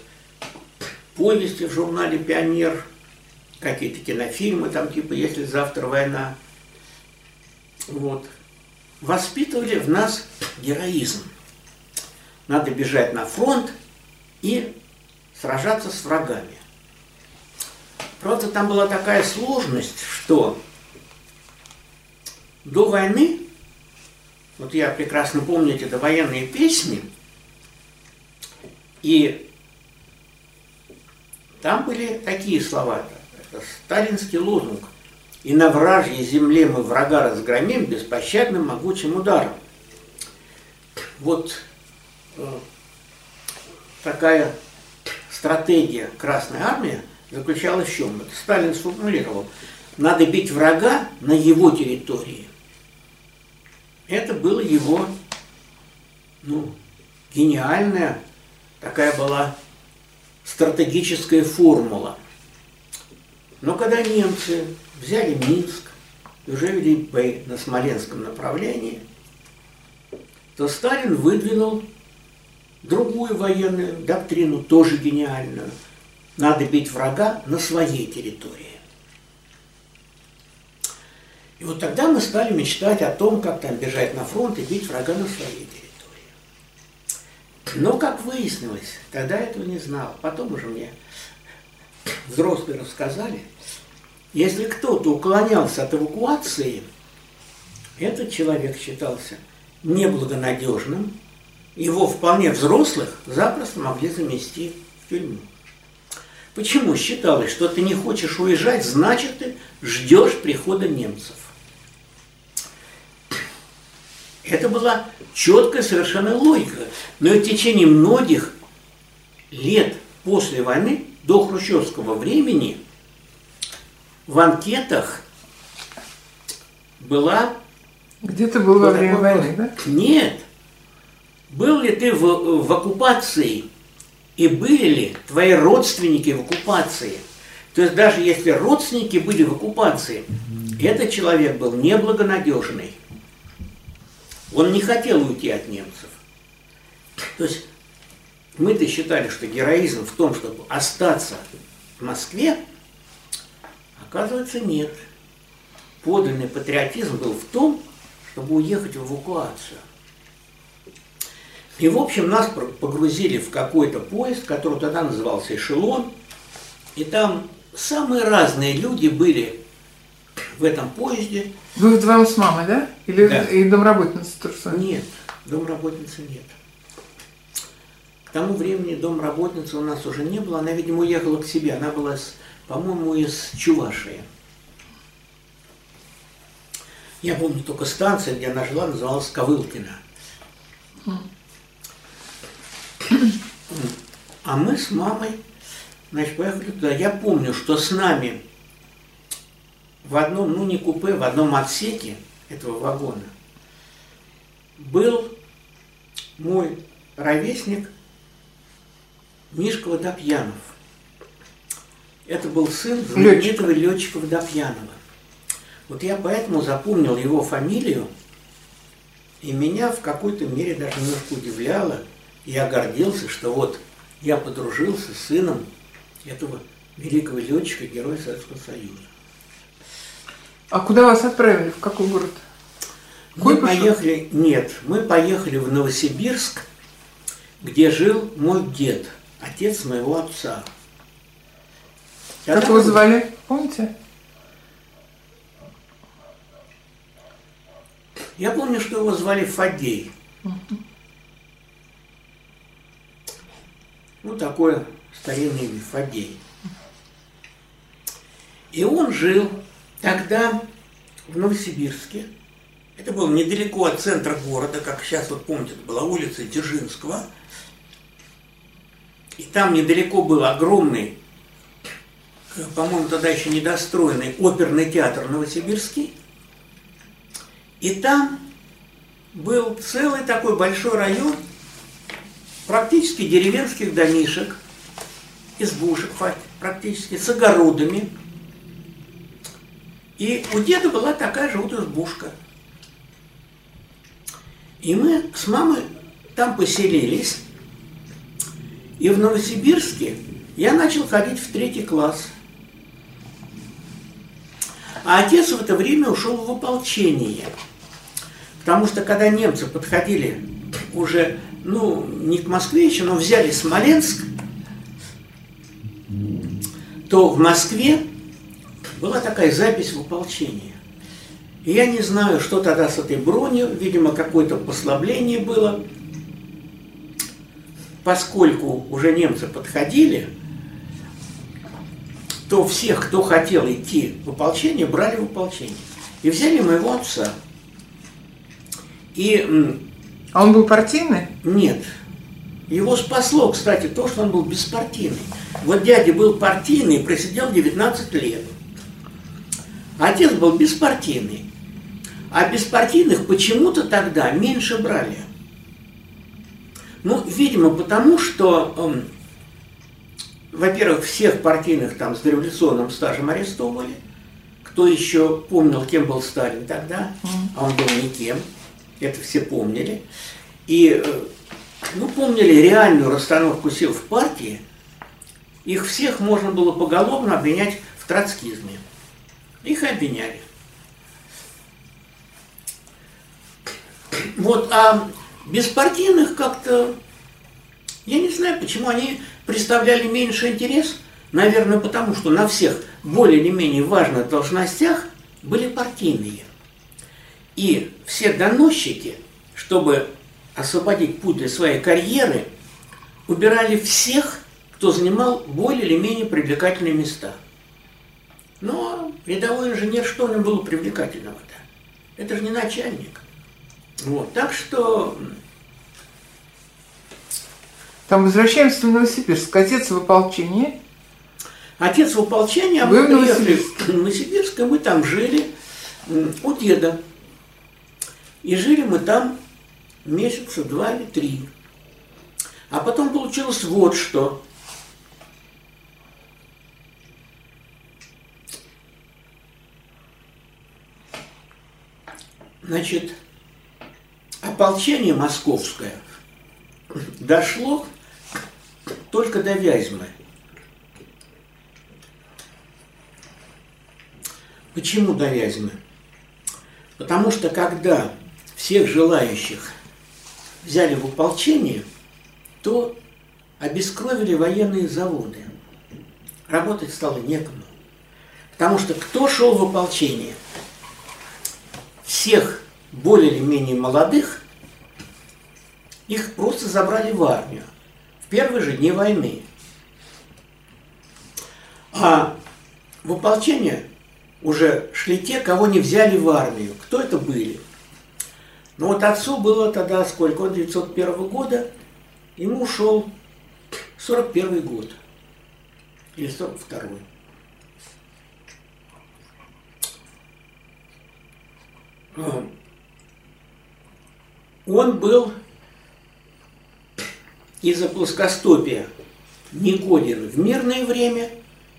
повести в журнале «Пионер», какие-то кинофильмы, там типа «Если завтра война». Вот. Воспитывали в нас героизм. Надо бежать на фронт и сражаться с врагами. Правда, там была такая сложность, что до войны, вот я прекрасно помню эти довоенные песни, и там были такие слова, это сталинский лозунг. И на вражьей земле мы врага разгромим беспощадным могучим ударом. Вот э, такая стратегия Красной Армии заключалась в чем? Это Сталин сформулировал. Надо бить врага на его территории. Это было его ну, гениальная такая была стратегическая формула. Но когда немцы взяли Минск уже вели бои на Смоленском направлении, то Сталин выдвинул другую военную доктрину, тоже гениальную. Надо бить врага на своей территории. И вот тогда мы стали мечтать о том, как там бежать на фронт и бить врага на своей территории. Но, как выяснилось, тогда этого не знал. Потом уже мне взрослые рассказали, если кто-то уклонялся от эвакуации, этот человек считался неблагонадежным, его вполне взрослых запросто могли замести в тюрьму. Почему считалось, что ты не хочешь уезжать, значит ты ждешь прихода немцев? Это была четкая совершенно логика. Но в течение многих лет после войны, до хрущевского времени, в анкетах была... Где ты был во время войны, да? Нет. Был ли ты в, в оккупации и были ли твои родственники в оккупации? То есть даже если родственники были в оккупации, этот человек был неблагонадежный. Он не хотел уйти от немцев. То есть мы-то считали, что героизм в том, чтобы остаться в Москве, оказывается, нет. Подлинный патриотизм был в том, чтобы уехать в эвакуацию. И, в общем, нас погрузили в какой-то поезд, который тогда назывался «Эшелон», и там самые разные люди были в этом поезде. Вы вдвоем с мамой, да? Или Да. и домработница тоже? Нет, домработницы нет. К тому времени домработницы у нас уже не было. Она, видимо, уехала к себе. Она была, по-моему, из Чувашии. Я помню только станция, где она жила, называлась Ковылкина. А мы с мамой, значит, поехали туда. Я помню, что с нами в одном, ну не купе, в одном отсеке этого вагона был мой ровесник Мишка Водопьянов. Это был сын знаменитого летчика Водопьянова. Вот я поэтому запомнил его фамилию, и меня в какой-то мере даже немножко удивляло. Я гордился, что вот я подружился с сыном этого великого летчика, героя Советского Союза. А куда вас отправили? В какой город? Мы Куйбышев? поехали, нет, мы поехали в Новосибирск, где жил мой дед, отец моего отца. Как Тогда его звали? Помните? Я помню, что его звали Фадей. Ну, такое старинное имя Фадей. И он жил тогда в Новосибирске. Это было недалеко от центра города, как сейчас, вот помните, это была улица Дзержинского. И там недалеко был огромный, э, по-моему, тогда еще недостроенный оперный театр Новосибирский. И там был целый такой большой район практически деревенских домишек, избушек практически, с огородами. И у деда была такая же вот избушка. И мы с мамой там поселились. И в Новосибирске я начал ходить в третий класс. А отец в это время ушел в ополчение. Потому что когда немцы подходили уже, ну, не к Москве еще, но взяли Смоленск, то в Москве была такая запись в ополчение. И я не знаю, что тогда с этой бронью, видимо, какое-то послабление было. Поскольку уже немцы подходили, то всех, кто хотел идти в ополчение, брали в ополчение. И взяли моего отца. И... А он был партийный? Нет. Его спасло, кстати, то, что он был беспартийный. Вот дядя был партийный, просидел 19 лет. Отец был беспартийный. А беспартийных почему-то тогда меньше брали. Ну, видимо, потому что, э, во-первых, всех партийных там с дореволюционным стажем арестовывали. Кто еще помнил, кем был Сталин тогда, а он был никем. Это все помнили. И, э, ну, помнили реальную расстановку сил в партии. Их всех можно было поголовно обвинять в троцкизме. Их обвиняли. Вот, а беспартийных как-то, я не знаю, почему они представляли меньше интерес. Наверное, потому что на всех более или менее важных должностях были партийные. И все доносчики, чтобы освободить путь для своей карьеры, убирали всех, кто занимал более или менее привлекательные места. Но рядовой инженер, что в нем было привлекательного-то? Это же не начальник. Вот, так что... Там возвращаемся в Новосибирск. Отец в ополчении. Отец в ополчении, а мы приехали в Новосибирск, и мы там жили у деда. И жили мы там месяца два или три. А потом получилось вот что. Значит, ополчение московское дошло только до Вязьмы. Почему до Вязьмы? Потому что когда всех желающих взяли в ополчение, то обескровили военные заводы. Работать стало некому. Потому что кто шел в ополчение? Всех более или менее молодых, их просто забрали в армию в первые же дни войны. А в ополчение уже шли те, кого не взяли в армию. Кто это были? Ну вот отцу было тогда сколько? Он 901 года, ему ушел 41 год. Или 42 -й. Он был из-за плоскостопия не годен в мирное время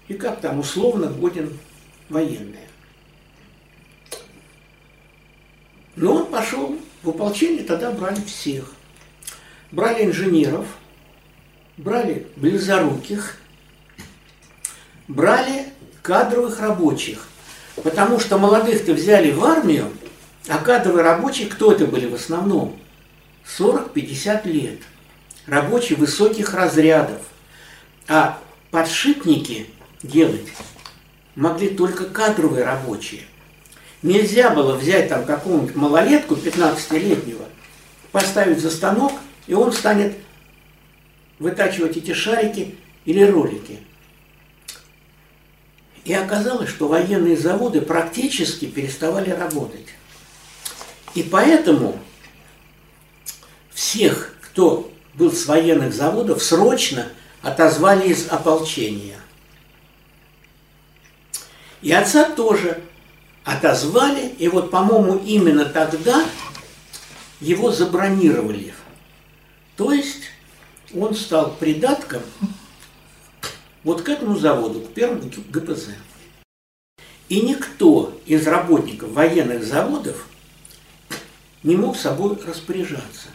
и как там условно годен военное. Но он пошел в ополчение, тогда брали всех. Брали инженеров, брали близоруких, брали кадровых рабочих. Потому что молодых-то взяли в армию, а кадровые рабочие, кто это были в основном? 40-50 лет. Рабочие высоких разрядов. А подшипники делать могли только кадровые рабочие. Нельзя было взять там какого-нибудь малолетку 15-летнего, поставить за станок, и он станет вытачивать эти шарики или ролики. И оказалось, что военные заводы практически переставали работать. И поэтому всех, кто был с военных заводов, срочно отозвали из ополчения. И отца тоже отозвали, и вот, по-моему, именно тогда его забронировали. То есть он стал придатком вот к этому заводу, к первому ГПЗ. И никто из работников военных заводов не мог собой распоряжаться.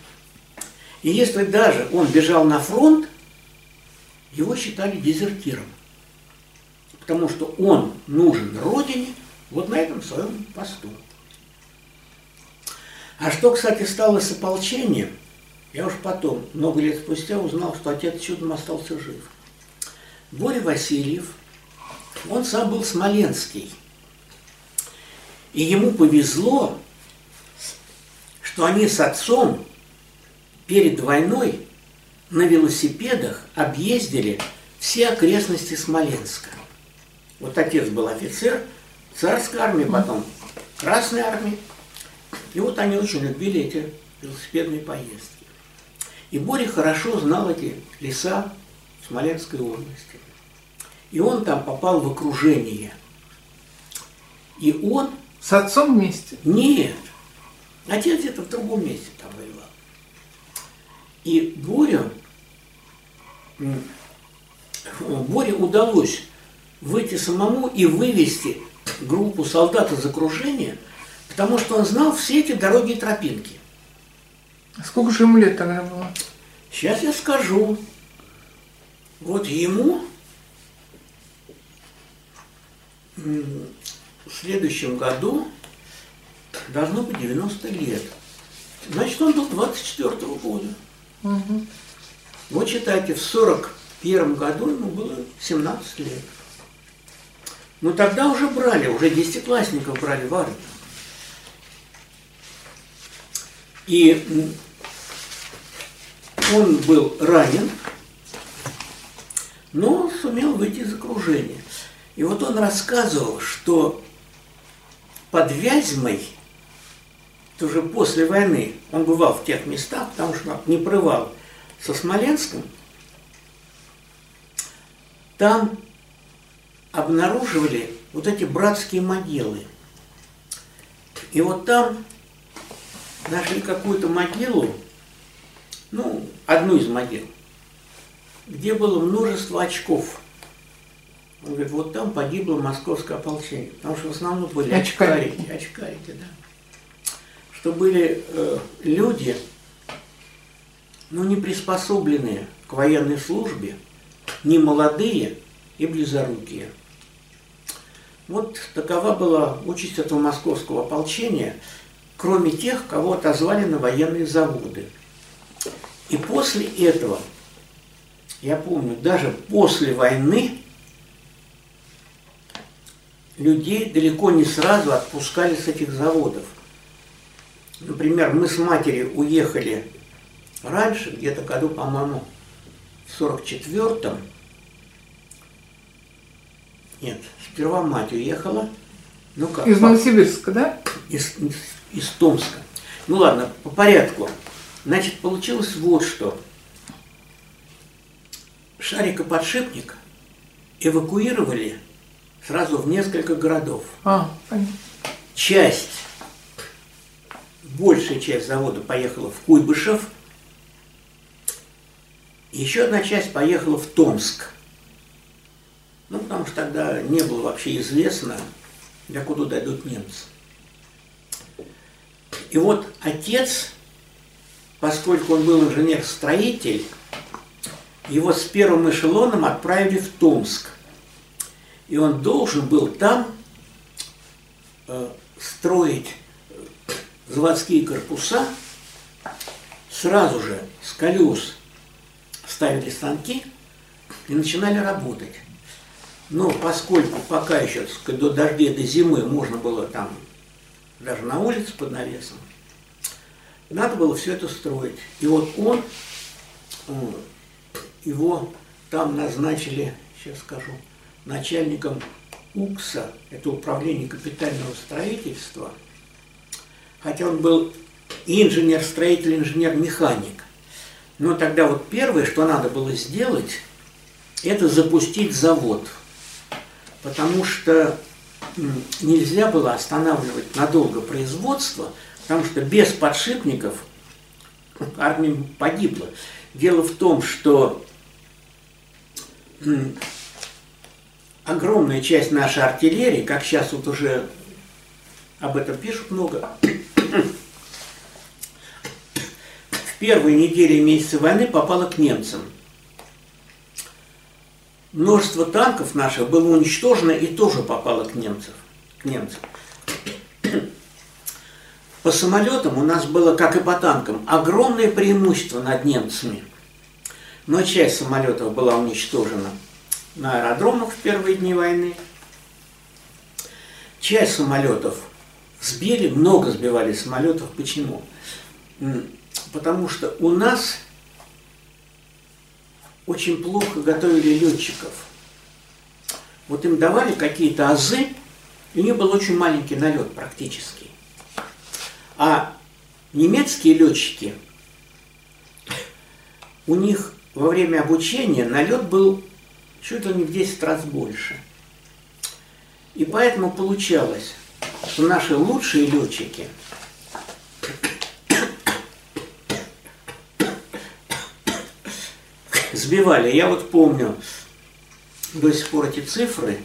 И если даже он бежал на фронт, его считали дезертиром. Потому что он нужен Родине вот на этом своем посту. А что, кстати, стало с ополчением, я уж потом, много лет спустя, узнал, что отец чудом остался жив. Боря Васильев, он сам был смоленский. И ему повезло, что они с отцом перед войной на велосипедах объездили все окрестности Смоленска. Вот отец был офицер царской армии, потом Красной армии. И вот они очень любили эти велосипедные поездки. И Боря хорошо знал эти леса Смоленской области. И он там попал в окружение. И он... С отцом вместе? Нет. Отец где-то в другом месте там воевал. И Боря, Боре удалось выйти самому и вывести группу солдат из окружения, потому что он знал все эти дороги и тропинки. А сколько же ему лет тогда было? Сейчас я скажу. Вот ему в следующем году должно быть 90 лет. Значит, он был 24 -го года. Угу. Вот считайте, в 41 году ему было 17 лет. Но тогда уже брали, уже десятиклассников брали в армию. И он был ранен, но сумел выйти из окружения. И вот он рассказывал, что под Вязьмой, тоже после войны, он бывал в тех местах, потому что не прывал со Смоленском, там обнаруживали вот эти братские могилы. И вот там нашли какую-то могилу, ну, одну из могил, где было множество очков – он говорит, вот там погибло московское ополчение, потому что в основном были очкарики, очкарики да. Что были э, люди, ну, не приспособленные к военной службе, не молодые и близорукие. Вот такова была участь этого московского ополчения, кроме тех, кого отозвали на военные заводы. И после этого, я помню, даже после войны людей далеко не сразу отпускали с этих заводов. Например, мы с матерью уехали раньше, где-то году, по-моему, в 44-м. Нет, сперва мать уехала. Ну как? Из Новосибирска, да? Из, из, из Томска. Ну ладно, по порядку. Значит, получилось вот что. Шарика-подшипник эвакуировали сразу в несколько городов. А, понятно. Часть, большая часть завода поехала в Куйбышев, еще одна часть поехала в Томск. Ну, потому что тогда не было вообще известно, до куда дойдут немцы. И вот отец, поскольку он был инженер-строитель, его с первым эшелоном отправили в Томск. И он должен был там э, строить заводские корпуса, сразу же с колес ставили станки и начинали работать. Но поскольку пока еще до дождей, до зимы можно было там даже на улице под навесом, надо было все это строить. И вот он, э, его там назначили, сейчас скажу, начальником УКСа, это управление капитального строительства, хотя он был и инженер-строитель, инженер-механик. Но тогда вот первое, что надо было сделать, это запустить завод. Потому что нельзя было останавливать надолго производство, потому что без подшипников армия погибла. Дело в том, что огромная часть нашей артиллерии, как сейчас вот уже об этом пишут много, в первые недели и месяцы войны попала к немцам. Множество танков наших было уничтожено и тоже попало к немцам. К немцам. По самолетам у нас было, как и по танкам, огромное преимущество над немцами. Но часть самолетов была уничтожена на аэродромах в первые дни войны. Часть самолетов сбили, много сбивали самолетов. Почему? Потому что у нас очень плохо готовили летчиков. Вот им давали какие-то азы, и у них был очень маленький налет практически. А немецкие летчики, у них во время обучения налет был чуть ли не в 10 раз больше. И поэтому получалось, что наши лучшие летчики сбивали. Я вот помню до сих пор эти цифры.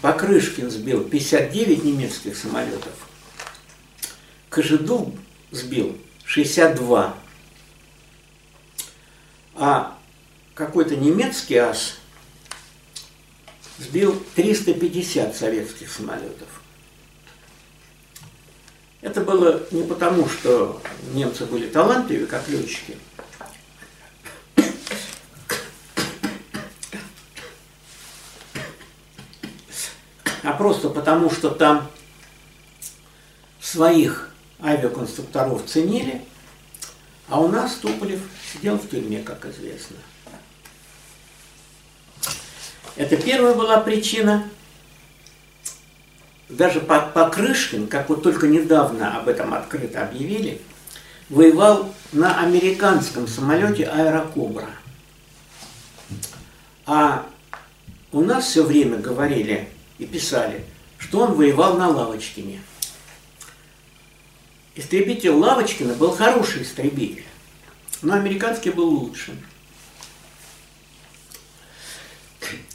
Покрышкин сбил 59 немецких самолетов. Кожедуб сбил 62. А какой-то немецкий ас сбил 350 советских самолетов. Это было не потому, что немцы были талантливы, как летчики, а просто потому, что там своих авиаконструкторов ценили, а у нас Туполев сидел в тюрьме, как известно. Это первая была причина. Даже Покрышкин, как вот только недавно об этом открыто объявили, воевал на американском самолете Аэрокобра. А у нас все время говорили и писали, что он воевал на Лавочкине – Истребитель Лавочкина был хороший истребитель, но американский был лучше.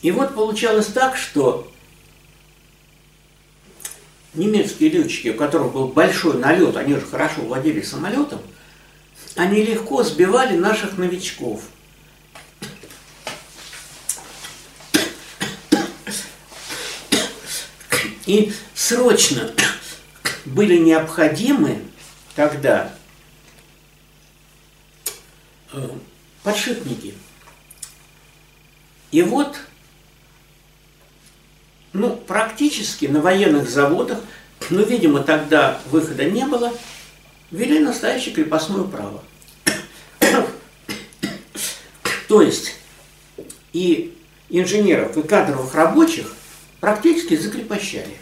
И вот получалось так, что немецкие летчики, у которых был большой налет, они же хорошо владели самолетом, они легко сбивали наших новичков. И срочно были необходимы тогда э, подшипники. И вот, ну, практически на военных заводах, ну, видимо, тогда выхода не было, ввели настоящее крепостное право. То есть и инженеров, и кадровых рабочих практически закрепощали.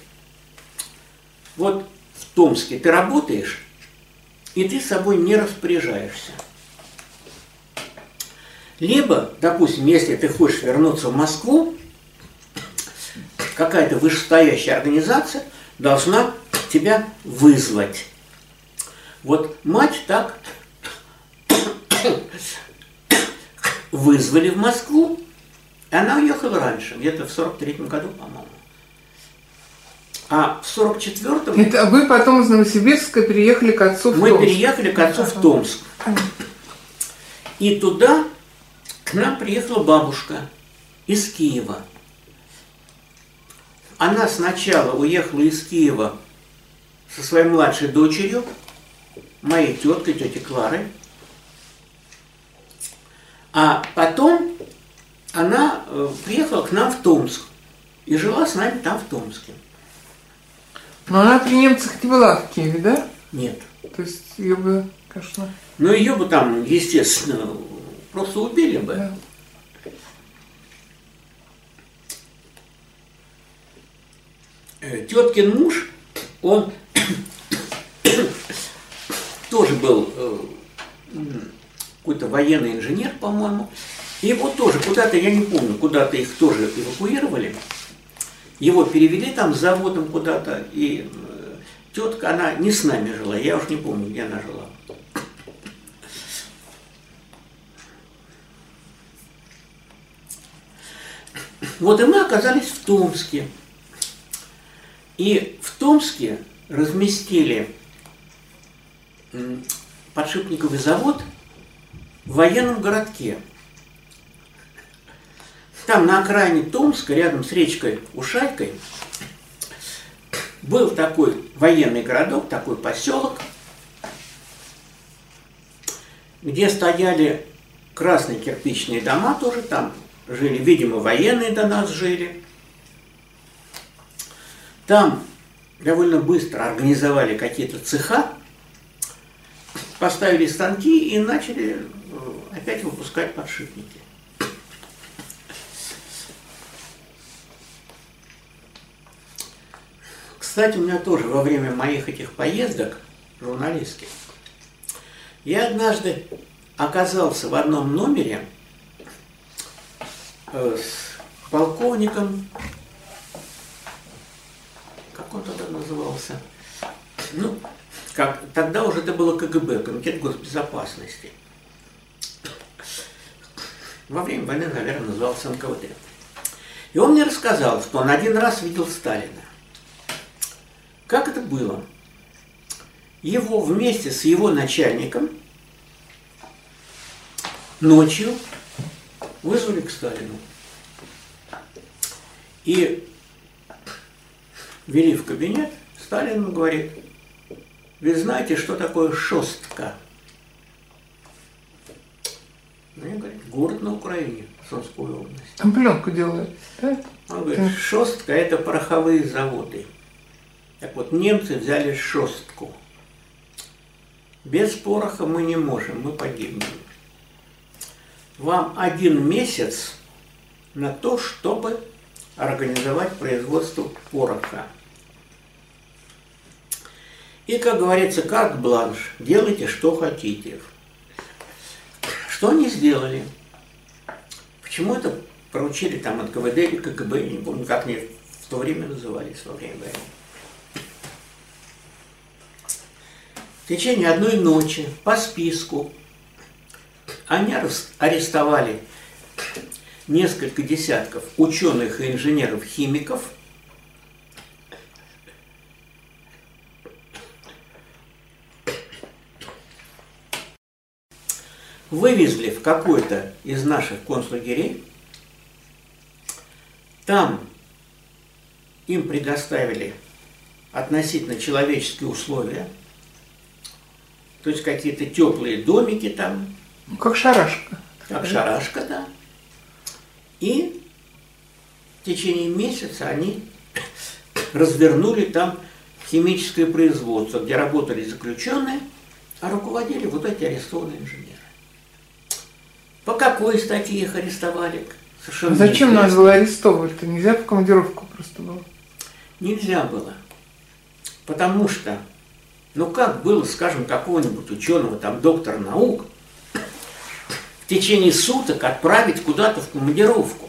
Вот в Томске ты работаешь, и ты собой не распоряжаешься. Либо, допустим, если ты хочешь вернуться в Москву, какая-то вышестоящая организация должна тебя вызвать. Вот мать так вызвали в Москву, и она уехала раньше, где-то в 43-м году, по-моему. А в 44-м... Это вы потом из Новосибирска переехали к отцу в Мы Томск. переехали к отцу в Томск. И туда к нам приехала бабушка из Киева. Она сначала уехала из Киева со своей младшей дочерью, моей теткой, тетей Кларой. А потом она э, приехала к нам в Томск и жила с нами там в Томске. Но она при немцах не была в Киеве, да? Нет. То есть ее бы, конечно... Ну, ее бы там, естественно, просто убили бы. Да. Э, Теткин муж, он тоже был э, какой-то военный инженер, по-моему. Его тоже куда-то, я не помню, куда-то их тоже эвакуировали. Его перевели там с заводом куда-то, и э, тетка, она не с нами жила, я уж не помню, где она жила. Вот и мы оказались в Томске. И в Томске разместили подшипниковый завод в военном городке. Там на окраине Томска, рядом с речкой Ушайкой, был такой военный городок, такой поселок, где стояли красные кирпичные дома тоже там жили, видимо, военные до нас жили. Там довольно быстро организовали какие-то цеха, поставили станки и начали э, опять выпускать подшипники. Кстати, у меня тоже во время моих этих поездок журналистских, я однажды оказался в одном номере э, с полковником, как он тогда назывался, ну, как, тогда уже это было КГБ, Комитет госбезопасности. Во время войны, наверное, назывался НКВД. И он мне рассказал, что он один раз видел Сталина. Как это было? Его вместе с его начальником ночью вызвали к Сталину. И вели в кабинет, Сталин ему говорит, вы знаете, что такое шостка? Ну, я говорю, город на Украине, Сумской области. Там пленку делают, да? Он говорит, шостка – это пороховые заводы. Так вот, немцы взяли шостку. Без пороха мы не можем, мы погибнем. Вам один месяц на то, чтобы организовать производство пороха. И, как говорится, как бланш, делайте, что хотите. Что они сделали? Почему это поручили там от КВД или КГБ, не помню, как они в то время назывались во время войны. В течение одной ночи по списку они арестовали несколько десятков ученых и инженеров-химиков – вывезли в какой-то из наших концлагерей, там им предоставили относительно человеческие условия, то есть какие-то теплые домики там. Ну, как шарашка. Как шарашка, да. И в течение месяца они развернули там химическое производство, где работали заключенные, а руководили вот эти арестованные инженеры. По какой статье их арестовали? Совершенно а зачем нас было арестовывать-то? Нельзя в командировку просто было? Нельзя было. Потому что, ну как было, скажем, какого-нибудь ученого, там, доктора наук, в течение суток отправить куда-то в командировку.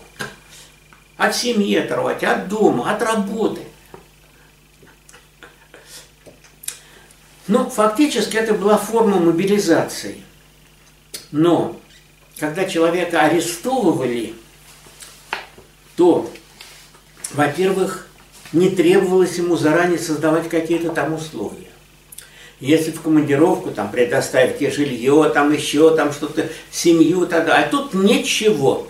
От семьи оторвать, от дома, от работы. Ну, фактически это была форма мобилизации. Но когда человека арестовывали, то, во-первых, не требовалось ему заранее создавать какие-то там условия. Если в командировку там предоставить тебе жилье, там еще там что-то, семью, тогда, а тут ничего.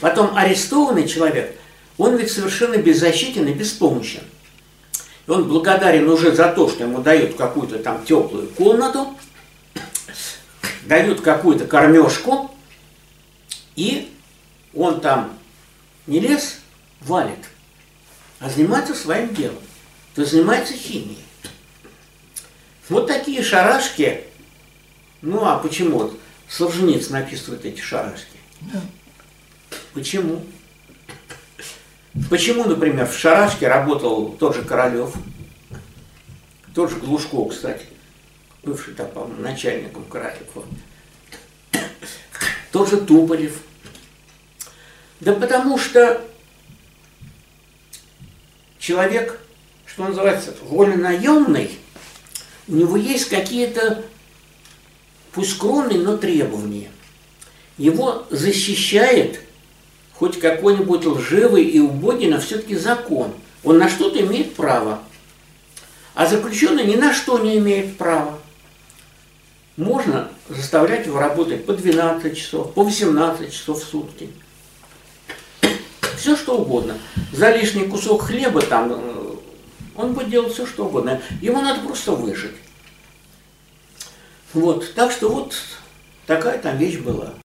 Потом арестованный человек, он ведь совершенно беззащитен и беспомощен. И он благодарен уже за то, что ему дают какую-то там теплую комнату, дают какую-то кормежку, и он там не лес валит, а занимается своим делом. То есть занимается химией. Вот такие шарашки. Ну а почему? Вот Солженицын написывает эти шарашки. Да. Почему? Почему, например, в шарашке работал тот же Королев, тот же Глушков, кстати бывший там, по-моему, начальником Кракова, тоже Туполев. Да потому что человек, что называется, вольнонаемный, у него есть какие-то, пусть скромные, но требования. Его защищает хоть какой-нибудь лживый и убогий, но все-таки закон. Он на что-то имеет право. А заключенный ни на что не имеет права. Можно заставлять его работать по 12 часов, по 18 часов в сутки. Все что угодно. За лишний кусок хлеба там э, он будет делать все что угодно. Ему надо просто выжить. Вот. Так что вот такая там вещь была.